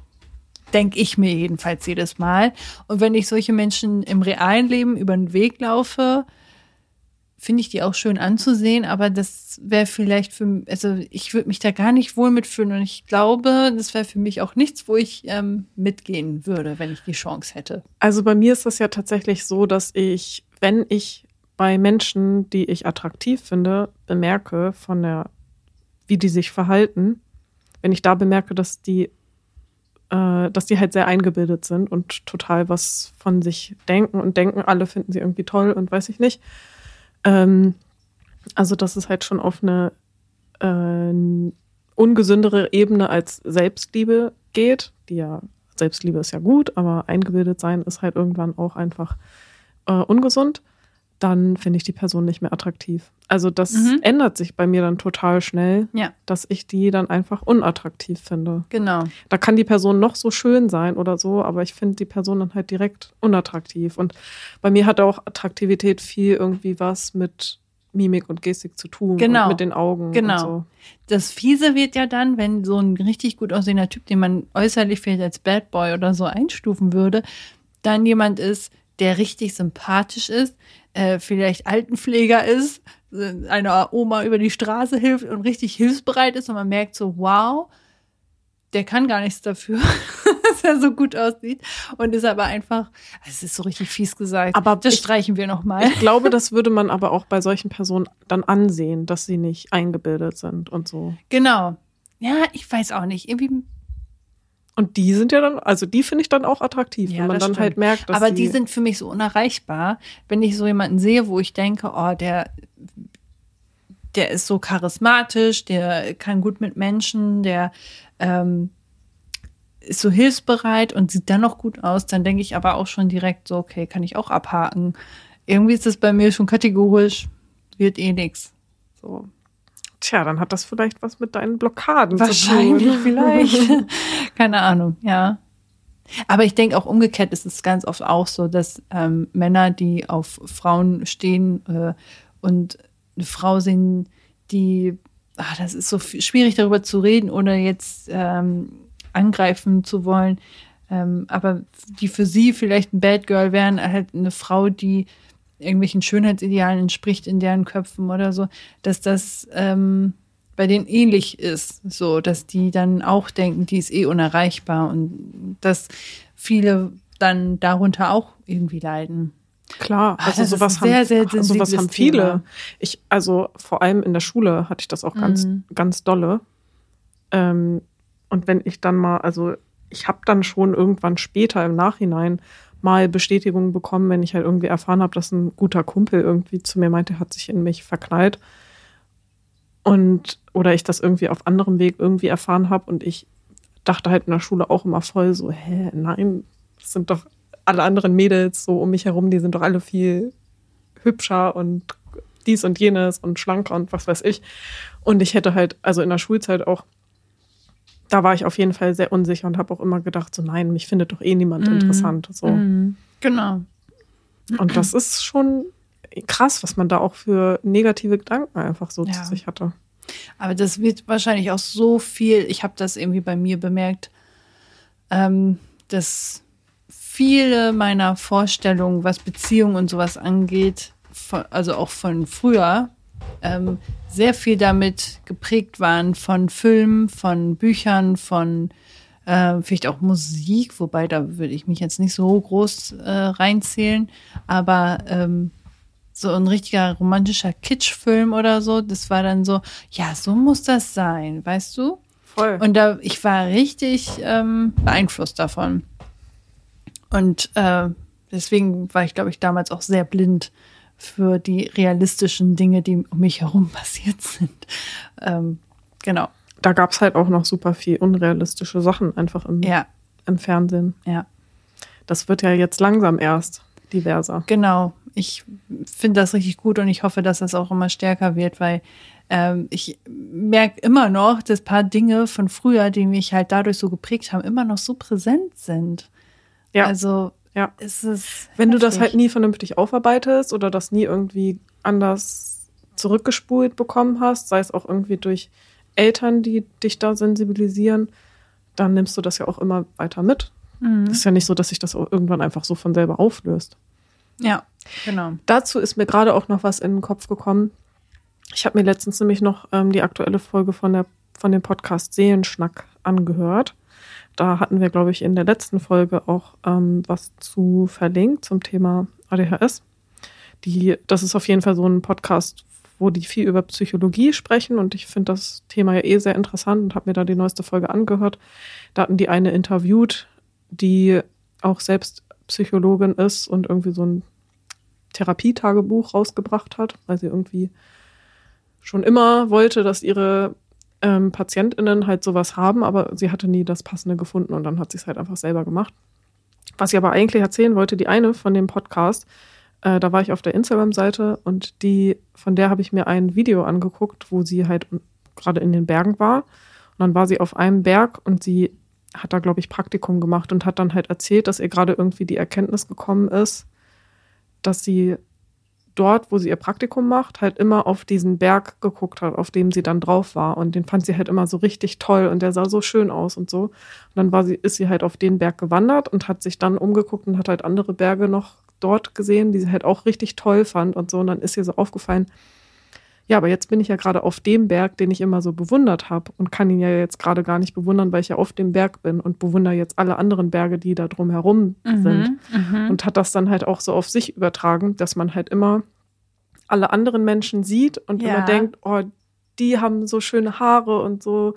denke ich mir jedenfalls jedes Mal. Und wenn ich solche Menschen im realen Leben über den Weg laufe, finde ich die auch schön anzusehen, aber das wäre vielleicht für, also ich würde mich da gar nicht wohl mitfühlen und ich glaube, das wäre für mich auch nichts, wo ich ähm, mitgehen würde, wenn ich die Chance hätte. Also bei mir ist das ja tatsächlich so, dass ich, wenn ich bei Menschen, die ich attraktiv finde, bemerke von der, wie die sich verhalten, wenn ich da bemerke, dass die äh, dass die halt sehr eingebildet sind und total was von sich denken und denken, alle finden sie irgendwie toll und weiß ich nicht, ähm, also, dass es halt schon auf eine äh, ungesündere Ebene als Selbstliebe geht, die ja, Selbstliebe ist ja gut, aber eingebildet sein ist halt irgendwann auch einfach äh, ungesund, dann finde ich die Person nicht mehr attraktiv. Also das mhm. ändert sich bei mir dann total schnell, ja. dass ich die dann einfach unattraktiv finde. Genau. Da kann die Person noch so schön sein oder so, aber ich finde die Person dann halt direkt unattraktiv. Und bei mir hat auch Attraktivität viel irgendwie was mit Mimik und Gestik zu tun. Genau. Und mit den Augen. Genau. So. Das Fiese wird ja dann, wenn so ein richtig gut aussehender Typ, den man äußerlich vielleicht als Bad Boy oder so einstufen würde, dann jemand ist, der richtig sympathisch ist, äh, vielleicht Altenpfleger ist, äh, einer Oma über die Straße hilft und richtig hilfsbereit ist und man merkt so, wow, der kann gar nichts dafür, dass er so gut aussieht und ist aber einfach, es ist so richtig fies gesagt, aber das ich, streichen wir nochmal. Ich glaube, das würde man aber auch bei solchen Personen dann ansehen, dass sie nicht eingebildet sind und so. Genau. Ja, ich weiß auch nicht. Irgendwie und die sind ja dann, also die finde ich dann auch attraktiv, ja, wenn man dann stimmt. halt merkt, dass Aber die, die sind für mich so unerreichbar, wenn ich so jemanden sehe, wo ich denke, oh, der, der ist so charismatisch, der kann gut mit Menschen, der ähm, ist so hilfsbereit und sieht dann noch gut aus, dann denke ich aber auch schon direkt so, okay, kann ich auch abhaken. Irgendwie ist das bei mir schon kategorisch, wird eh nix. So. Tja, dann hat das vielleicht was mit deinen Blockaden Wahrscheinlich, zu tun. vielleicht. Keine Ahnung, ja. Aber ich denke auch umgekehrt ist es ganz oft auch so, dass ähm, Männer, die auf Frauen stehen äh, und eine Frau sehen, die, ach, das ist so schwierig darüber zu reden oder jetzt ähm, angreifen zu wollen, ähm, aber die für sie vielleicht ein Bad Girl wären, halt eine Frau, die irgendwelchen Schönheitsidealen entspricht in deren Köpfen oder so, dass das ähm, bei denen ähnlich ist, so dass die dann auch denken, die ist eh unerreichbar und dass viele dann darunter auch irgendwie leiden. Klar, Ah, also sowas ein sehr, haben, sehr sowas haben viele. Thema. Ich, also vor allem in der Schule hatte ich das auch ganz, Mhm. ganz dolle. Ähm, und wenn ich dann mal, also ich habe dann schon irgendwann später im Nachhinein mal Bestätigung bekommen, wenn ich halt irgendwie erfahren habe, dass ein guter Kumpel irgendwie zu mir meinte, hat sich in mich verknallt. Und oder ich das irgendwie auf anderem Weg irgendwie erfahren habe und ich dachte halt in der Schule auch immer voll so, hä, nein, das sind doch alle anderen Mädels so um mich herum, die sind doch alle viel hübscher und dies und jenes und schlanker und was weiß ich. Und ich hätte halt, also in der Schulzeit auch, da war ich auf jeden Fall sehr unsicher und habe auch immer gedacht, so nein, mich findet doch eh niemand Mhm. interessant. So. Mhm. Genau. Und das ist schon krass, was man da auch für negative Gedanken einfach so Ja. zu sich hatte. Aber das wird wahrscheinlich auch so viel, ich habe das irgendwie bei mir bemerkt, ähm, dass viele meiner Vorstellungen, was Beziehungen und sowas angeht, von, also auch von früher, ähm, sehr viel damit geprägt waren von Filmen, von Büchern, von äh, vielleicht auch Musik, wobei da würde ich mich jetzt nicht so groß äh, reinzählen, aber ähm, so ein richtiger romantischer Kitschfilm oder so, das war dann so, ja, so muss das sein, weißt du? Voll. Und da, ich war richtig ähm, beeinflusst davon. Und äh, deswegen war ich, glaube ich, damals auch sehr blind für die realistischen Dinge, die um mich herum passiert sind. Ähm, genau. da gab es halt auch noch super viel unrealistische Sachen einfach im, Ja, im Fernsehen. ja, Das wird ja jetzt langsam erst diverser. genau. Ich finde das richtig gut und ich hoffe, dass das auch immer stärker wird, weil ähm, ich merke immer noch, dass paar Dinge von früher, die mich halt dadurch so geprägt haben, immer noch so präsent sind. Ja. Also Ja. es ist Wenn du das halt nie vernünftig aufarbeitest oder das nie irgendwie anders zurückgespult bekommen hast, sei es auch irgendwie durch Eltern, die dich da sensibilisieren, dann nimmst du das ja auch immer weiter mit. Mhm. Es ist ja nicht so, dass sich das irgendwann einfach so von selber auflöst. Ja, genau. Dazu ist mir gerade auch noch was in den Kopf gekommen. Ich habe mir letztens nämlich noch ähm, die aktuelle Folge von, der, von dem Podcast Seelenschnack angehört. Da hatten wir, glaube ich, in der letzten Folge auch ähm, was zu verlinkt zum Thema ADHS. Die, das ist auf jeden Fall so ein Podcast, wo die viel über Psychologie sprechen und ich finde das Thema ja eh sehr interessant und habe mir da die neueste Folge angehört. Da hatten die eine interviewt, die auch selbst Psychologin ist und irgendwie so ein Therapietagebuch rausgebracht hat, weil sie irgendwie schon immer wollte, dass ihre ähm, PatientInnen halt sowas haben, aber sie hatte nie das Passende gefunden und dann hat sie es halt einfach selber gemacht. Was ich aber eigentlich erzählen wollte, die eine von dem Podcast, äh, da war ich auf der Instagram-Seite und die, von der habe ich mir ein Video angeguckt, wo sie halt gerade in den Bergen war. Und dann war sie auf einem Berg und sie hat da, glaube ich, Praktikum gemacht und hat dann halt erzählt, dass ihr gerade irgendwie die Erkenntnis gekommen ist, dass sie dort, wo sie ihr Praktikum macht, halt immer auf diesen Berg geguckt hat, auf dem sie dann drauf war. Und den fand sie halt immer so richtig toll und der sah so schön aus und so. Und dann war sie, ist sie halt auf den Berg gewandert und hat sich dann umgeguckt und hat halt andere Berge noch dort gesehen, die sie halt auch richtig toll fand und so. Und dann ist ihr so aufgefallen, ja, aber jetzt bin ich ja gerade auf dem Berg, den ich immer so bewundert habe und kann ihn ja jetzt gerade gar nicht bewundern, weil ich ja auf dem Berg bin und bewundere jetzt alle anderen Berge, die da drumherum sind Mhm. und hat das dann halt auch so auf sich übertragen, dass man halt immer alle anderen Menschen sieht und Ja. immer denkt, oh, die haben so schöne Haare und so,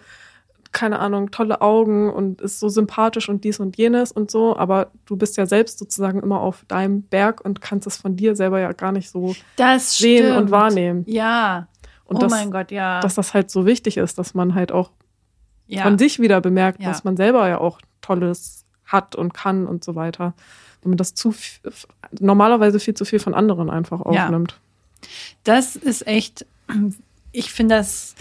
keine Ahnung, tolle Augen und ist so sympathisch und dies und jenes und so, aber du bist ja selbst sozusagen immer auf deinem Berg und kannst es von dir selber ja gar nicht so Das sehen stimmt. und wahrnehmen. Ja. Und oh das, mein Gott, ja. dass das halt so wichtig ist, dass man halt auch ja. von sich wieder bemerkt, Ja. dass man selber ja auch Tolles hat und kann und so weiter. Wenn man das zu normalerweise viel zu viel von anderen einfach Ja. aufnimmt. Das ist echt, ich finde das,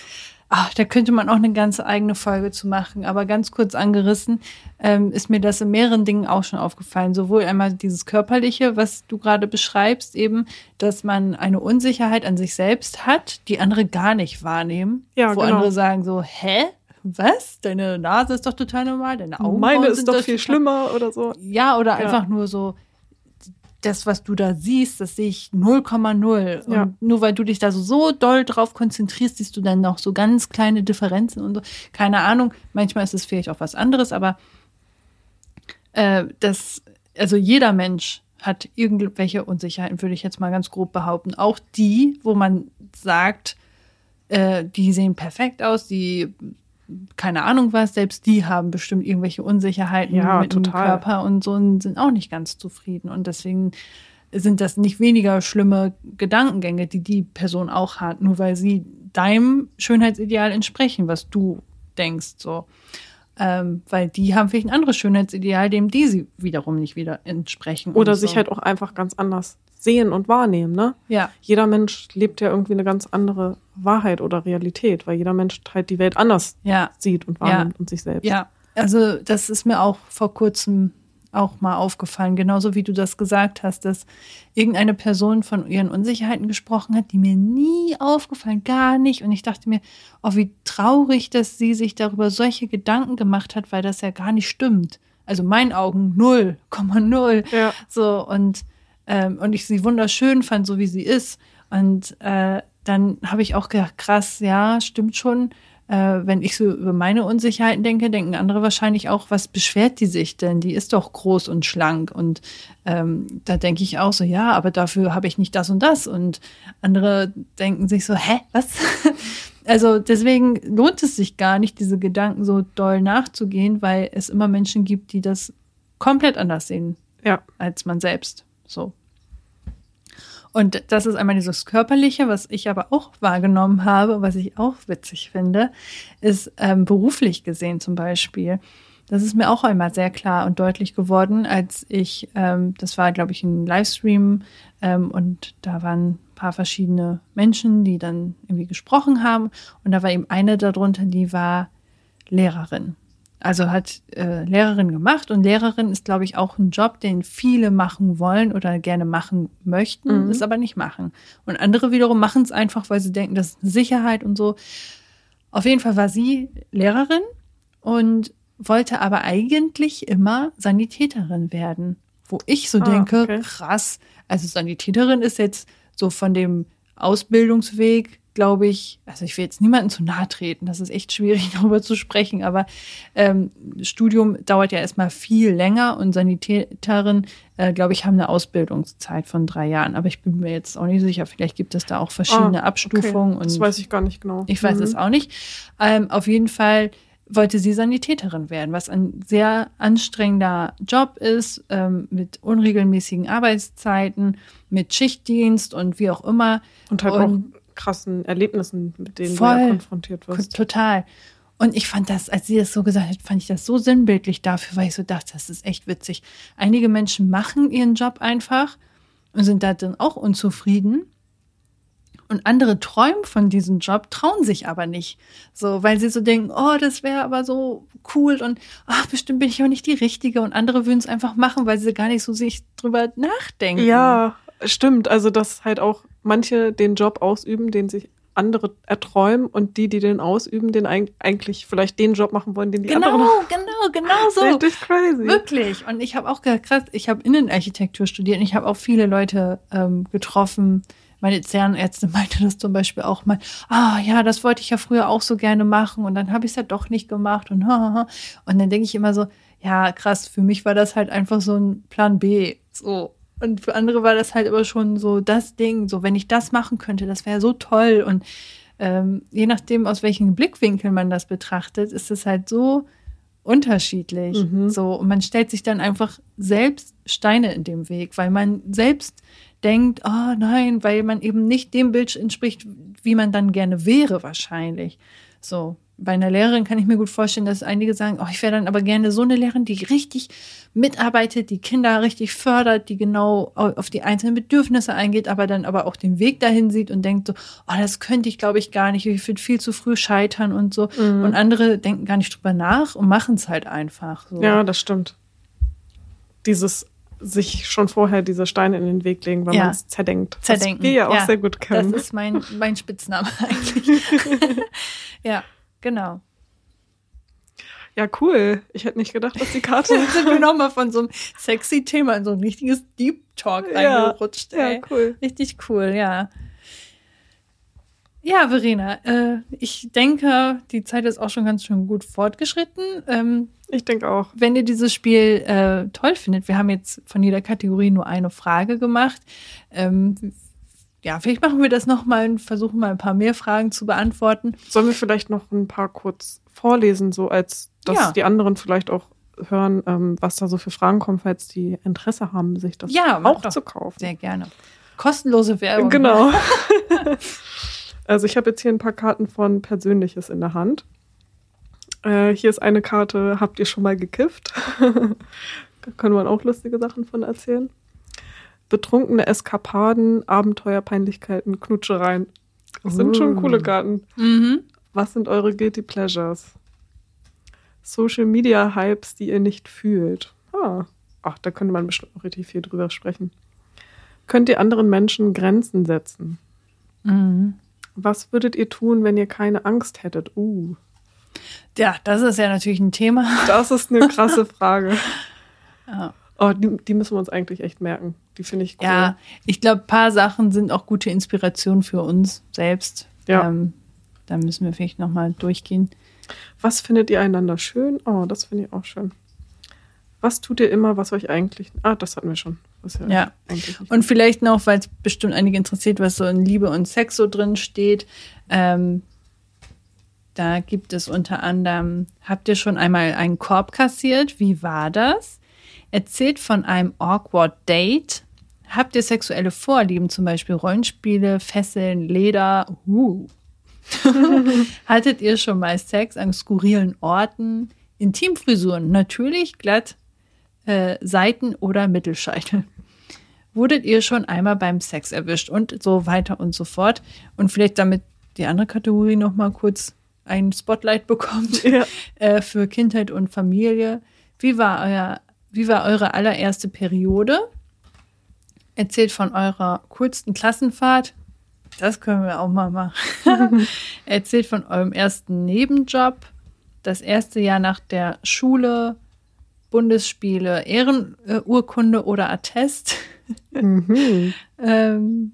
ach, da könnte man auch eine ganze eigene Folge zu machen, aber ganz kurz angerissen ähm, ist mir das in mehreren Dingen auch schon aufgefallen. Sowohl einmal dieses Körperliche, was du gerade beschreibst, eben, dass man eine Unsicherheit an sich selbst hat, die andere gar nicht wahrnehmen. Ja, wo genau. andere sagen so, hä? Was? Deine Nase ist doch total normal, deine Augen Meine sind ist doch viel schlimmer oder so. Ja, oder Ja. einfach nur so, das, was du da siehst, das sehe ich 0,0. Ja. Und nur weil du dich da so, so doll drauf konzentrierst, siehst du dann noch so ganz kleine Differenzen und so. Keine Ahnung, manchmal ist es vielleicht auch was anderes, aber äh, das, also jeder Mensch hat irgendwelche Unsicherheiten, würde ich jetzt mal ganz grob behaupten. Auch die, wo man sagt, äh, die sehen perfekt aus, die keine Ahnung was, selbst die haben bestimmt irgendwelche Unsicherheiten Ja, mit total. dem Körper und so und sind auch nicht ganz zufrieden. Und deswegen sind das nicht weniger schlimme Gedankengänge, die die Person auch hat, nur weil sie deinem Schönheitsideal entsprechen, was du denkst, so. Ähm, weil die haben vielleicht ein anderes Schönheitsideal, dem die sie wiederum nicht wieder entsprechen. Oder und sich so. halt auch einfach ganz anders sehen und wahrnehmen, ne? Ja, Jeder Mensch lebt ja irgendwie eine ganz andere Wahrheit oder Realität, weil jeder Mensch halt die Welt anders ja. sieht und wahrnimmt und sich selbst. Ja, also das ist mir auch vor kurzem auch mal aufgefallen, genauso wie du das gesagt hast, dass irgendeine Person von ihren Unsicherheiten gesprochen hat, die mir nie aufgefallen, gar nicht. Und ich dachte mir, oh, wie traurig, dass sie sich darüber solche Gedanken gemacht hat, weil das ja gar nicht stimmt. Also in meinen Augen null, Komma null. Ja. So, und, ähm, und ich sie wunderschön fand, so wie sie ist. Und äh, dann habe ich auch gedacht, krass, ja, stimmt schon. Äh, wenn ich so über meine Unsicherheiten denke, denken andere wahrscheinlich auch, was beschwert die sich denn? Die ist doch groß und schlank. Und ähm, da denke ich auch so, ja, aber dafür habe ich nicht das und das. Und andere denken sich so, hä, was? Also deswegen lohnt es sich gar nicht, diese Gedanken so doll nachzugehen, weil es immer Menschen gibt, die das komplett anders sehen Ja. als man selbst. So. Und das ist einmal dieses Körperliche, was ich aber auch wahrgenommen habe, was ich auch witzig finde, ist ähm, beruflich gesehen zum Beispiel. Das ist mir auch einmal sehr klar und deutlich geworden, als ich, ähm, das war, glaube ich, ein Livestream ähm, und da waren ein paar verschiedene Menschen, die dann irgendwie gesprochen haben und da war eben eine darunter, die war Lehrerin. Also hat äh, Lehrerin gemacht und Lehrerin ist, glaube ich, auch ein Job, den viele machen wollen oder gerne machen möchten, Mhm. es aber nicht machen. Und andere wiederum machen es einfach, weil sie denken, das ist eine Sicherheit und so. Auf jeden Fall war sie Lehrerin und wollte aber eigentlich immer Sanitäterin werden. Wo ich so Ah, denke, okay. krass, also Sanitäterin ist jetzt so von dem Ausbildungsweg, glaube ich, also ich will jetzt niemandem zu nahe treten, das ist echt schwierig darüber zu sprechen, aber ähm, Studium dauert ja erstmal viel länger und Sanitäterin, äh, glaube ich, haben eine Ausbildungszeit von drei Jahren. Aber ich bin mir jetzt auch nicht sicher, vielleicht gibt es da auch verschiedene Ah, Abstufungen. Okay. Das weiß ich gar nicht genau. ich weiß Mhm. es auch nicht. Ähm, auf jeden Fall wollte sie Sanitäterin werden, was ein sehr anstrengender Job ist, ähm, mit unregelmäßigen Arbeitszeiten, mit Schichtdienst und wie auch immer. Und halt Und- auch krassen Erlebnissen, mit denen Voll. du ja konfrontiert wirst. Total. Und ich fand das, als sie das so gesagt hat, fand ich das so sinnbildlich dafür, weil ich so dachte, das ist echt witzig. Einige Menschen machen ihren Job einfach und sind da dann auch unzufrieden. Und andere träumen von diesem Job, trauen sich aber nicht. So, weil sie so denken, oh, das wäre aber so cool und ach, bestimmt bin ich auch nicht die Richtige. Und andere würden es einfach machen, weil sie gar nicht so sich drüber nachdenken. Ja, stimmt. Also, dass halt auch manche den Job ausüben, den sich andere erträumen und die, die den ausüben, den eig- eigentlich vielleicht den Job machen wollen, den die Genau, anderen genau, genau so. Richtig crazy. Wirklich. Und ich habe auch krass, ich habe Innenarchitektur studiert und ich habe auch viele Leute ähm, getroffen. Meine Zahnärztin meinte das zum Beispiel auch mal, ah ja, das wollte ich ja früher auch so gerne machen und dann habe ich es ja doch nicht gemacht und. Und dann denke ich immer so, ja, krass, für mich war das halt einfach so ein Plan B. So. Und für andere war das halt aber schon so das Ding, so wenn ich das machen könnte, das wäre so toll. Und ähm, je nachdem, aus welchem Blickwinkel man das betrachtet, ist es halt so unterschiedlich. Mhm. So, und man stellt sich dann einfach selbst Steine in dem Weg, weil man selbst denkt, oh nein, weil man eben nicht dem Bild entspricht, wie man dann gerne wäre, wahrscheinlich. So. Bei einer Lehrerin kann ich mir gut vorstellen, dass einige sagen, oh, ich wäre dann aber gerne so eine Lehrerin, die richtig mitarbeitet, die Kinder richtig fördert, die genau au- auf die einzelnen Bedürfnisse eingeht, aber dann aber auch den Weg dahin sieht und denkt so, oh, das könnte ich glaube ich gar nicht, ich würde viel zu früh scheitern und so. Mhm. Und andere denken gar nicht drüber nach und machen es halt einfach. So. Ja, das stimmt. Dieses sich schon vorher diese Steine in den Weg legen, weil Ja. man es zerdenkt. Zerdenken. Was wir ja auch Ja, sehr gut können. Das ist mein, mein Spitzname eigentlich. ja, genau. ja, cool. Ich hätte nicht gedacht, dass die Karte. Jetzt sind wir nochmal von so einem sexy Thema in so ein richtiges Deep Talk Ja, reingerutscht. ja, cool. Richtig cool, ja. Ja, Verena, äh, ich denke, die Zeit ist auch schon ganz schön gut fortgeschritten. Ähm, Ich denke auch. Wenn ihr dieses Spiel äh, toll findet, wir haben jetzt von jeder Kategorie nur eine Frage gemacht. Ähm, ja, vielleicht machen wir das nochmal und versuchen mal ein paar mehr Fragen zu beantworten. Sollen wir vielleicht noch ein paar kurz vorlesen, so als dass Ja. die anderen vielleicht auch hören, ähm, was da so für Fragen kommen, falls die Interesse haben, sich das Ja, auch doch. zu kaufen. Sehr gerne. Kostenlose Werbung. Genau. also ich habe jetzt hier ein paar Karten von Persönliches in der Hand. Äh, hier ist eine Karte, habt ihr schon mal gekifft? da können wir auch lustige Sachen von erzählen. Betrunkene Eskapaden, Abenteuer, Peinlichkeiten, Knutschereien. Das sind schon Uh. coole Karten. Mhm. Was sind eure Guilty Pleasures? Social Media Hypes, die ihr nicht fühlt. Ah. Ach, da könnte man bestimmt auch richtig viel drüber sprechen. Könnt ihr anderen Menschen Grenzen setzen? Mhm. Was würdet ihr tun, wenn ihr keine Angst hättet? Uh, Ja, das ist ja natürlich ein Thema. das ist eine krasse Frage. Ja. Oh, die, die müssen wir uns eigentlich echt merken. Die finde ich cool. Ja, ich glaube, ein paar Sachen sind auch gute Inspiration für uns selbst. Ja. Ähm, da müssen wir vielleicht nochmal durchgehen. Was findet ihr einander schön? Oh, das finde ich auch schön. Was tut ihr immer, was euch eigentlich. Ah, das hatten wir schon. Ja, Ja. Und vielleicht noch, weil es bestimmt einige interessiert, was so in Liebe und Sex so drin steht. Ähm, da gibt es unter anderem, habt ihr schon einmal einen Korb kassiert? Wie war das? Erzählt von einem awkward Date. Habt ihr sexuelle Vorlieben, zum Beispiel Rollenspiele, Fesseln, Leder? Uh. Hattet ihr schon mal Sex an skurrilen Orten? Intimfrisuren, natürlich glatt, äh, Seiten oder Mittelscheitel. Wurdet ihr schon einmal beim Sex erwischt und so weiter und so fort? Und vielleicht damit die andere Kategorie noch mal kurz ein Spotlight bekommt Ja. äh, für Kindheit und Familie. Wie war euer, wie war eure allererste Periode? Erzählt von eurer coolsten Klassenfahrt. Das können wir auch mal machen. Erzählt von eurem ersten Nebenjob. Das erste Jahr nach der Schule. Bundesspiele, Ehrenurkunde oder Attest. Mhm. Ähm,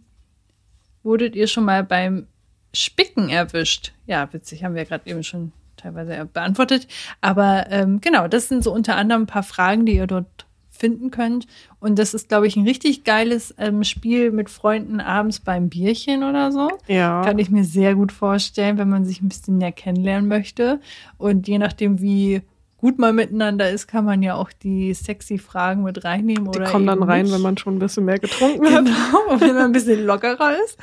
wurdet ihr schon mal beim Spicken erwischt? Ja, witzig, haben wir gerade eben schon teilweise beantwortet. Aber ähm, genau, das sind so unter anderem ein paar Fragen, die ihr dort finden könnt. Und das ist, glaube ich, ein richtig geiles ähm, Spiel mit Freunden abends beim Bierchen oder so. Ja. Kann ich mir sehr gut vorstellen, wenn man sich ein bisschen näher kennenlernen möchte. Und je nachdem, wie gut man miteinander ist, kann man ja auch die sexy Fragen mit reinnehmen. Die oder kommen dann rein, nicht. wenn man schon ein bisschen mehr getrunken hat. Genau, wenn man ein bisschen lockerer ist.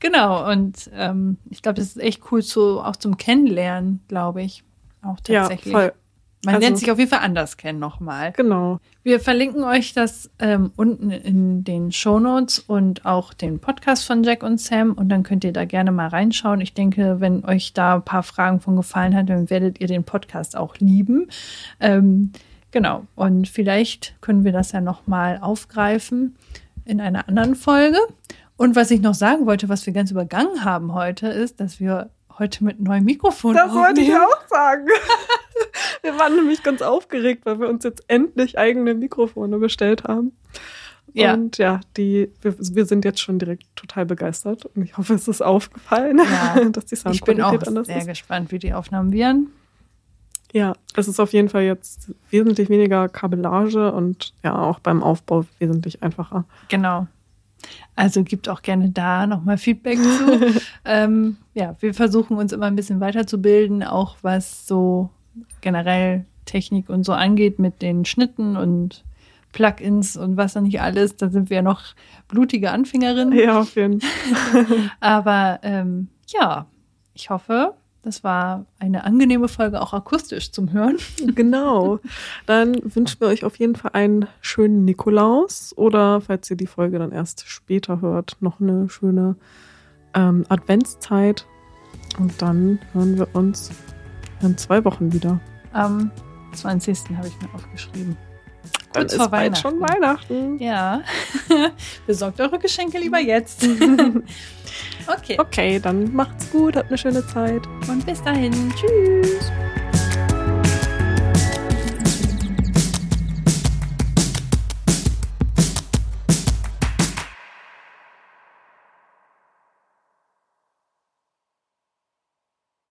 Genau, und ähm, ich glaube, das ist echt cool zu, auch zum Kennenlernen, glaube ich. Auch Ja, tatsächlich. voll. Man Also- lernt sich auf jeden Fall anders kennen nochmal. Genau. Wir verlinken euch das ähm, unten in den Shownotes und auch den Podcast von Jack und Sam und dann könnt ihr da gerne mal reinschauen. Ich denke, wenn euch da ein paar Fragen von gefallen hat, dann werdet ihr den Podcast auch lieben. Ähm, genau. Und vielleicht können wir das ja nochmal aufgreifen in einer anderen Folge. Und was ich noch sagen wollte, was wir ganz übergangen haben heute, ist, dass wir heute mit neuen Mikrofonen Das wollte ich aufnehmen. auch sagen. Wir waren nämlich ganz aufgeregt, weil wir uns jetzt endlich eigene Mikrofone bestellt haben. Ja. Und ja, die, wir, wir sind jetzt schon direkt total begeistert. Und ich hoffe, es ist aufgefallen, Ja. dass die Ich bin auch Soundqualität anders sehr ist. gespannt, wie die Aufnahmen werden. Ja, es ist auf jeden Fall jetzt wesentlich weniger Kabellage und ja, auch beim Aufbau wesentlich einfacher. Genau. Also gibt auch gerne da nochmal Feedback zu. ähm, ja, wir versuchen uns immer ein bisschen weiterzubilden, auch was so generell Technik und so angeht mit den Schnitten und Plugins und was da nicht alles. Da sind wir noch blutige Anfängerinnen. Ja, auf jeden Fall. Aber ähm, ja, ich hoffe, das war eine angenehme Folge, auch akustisch zum Hören. Genau. Dann wünschen wir euch auf jeden Fall einen schönen Nikolaus oder, falls ihr die Folge dann erst später hört, noch eine schöne ähm, Adventszeit. Und dann hören wir uns in zwei Wochen wieder. Am 20. habe ich mir aufgeschrieben. Dann ist bald schon Weihnachten. Ja. Besorgt eure Geschenke lieber jetzt. okay. Okay, dann macht's gut, habt eine schöne Zeit. Und bis dahin. Tschüss.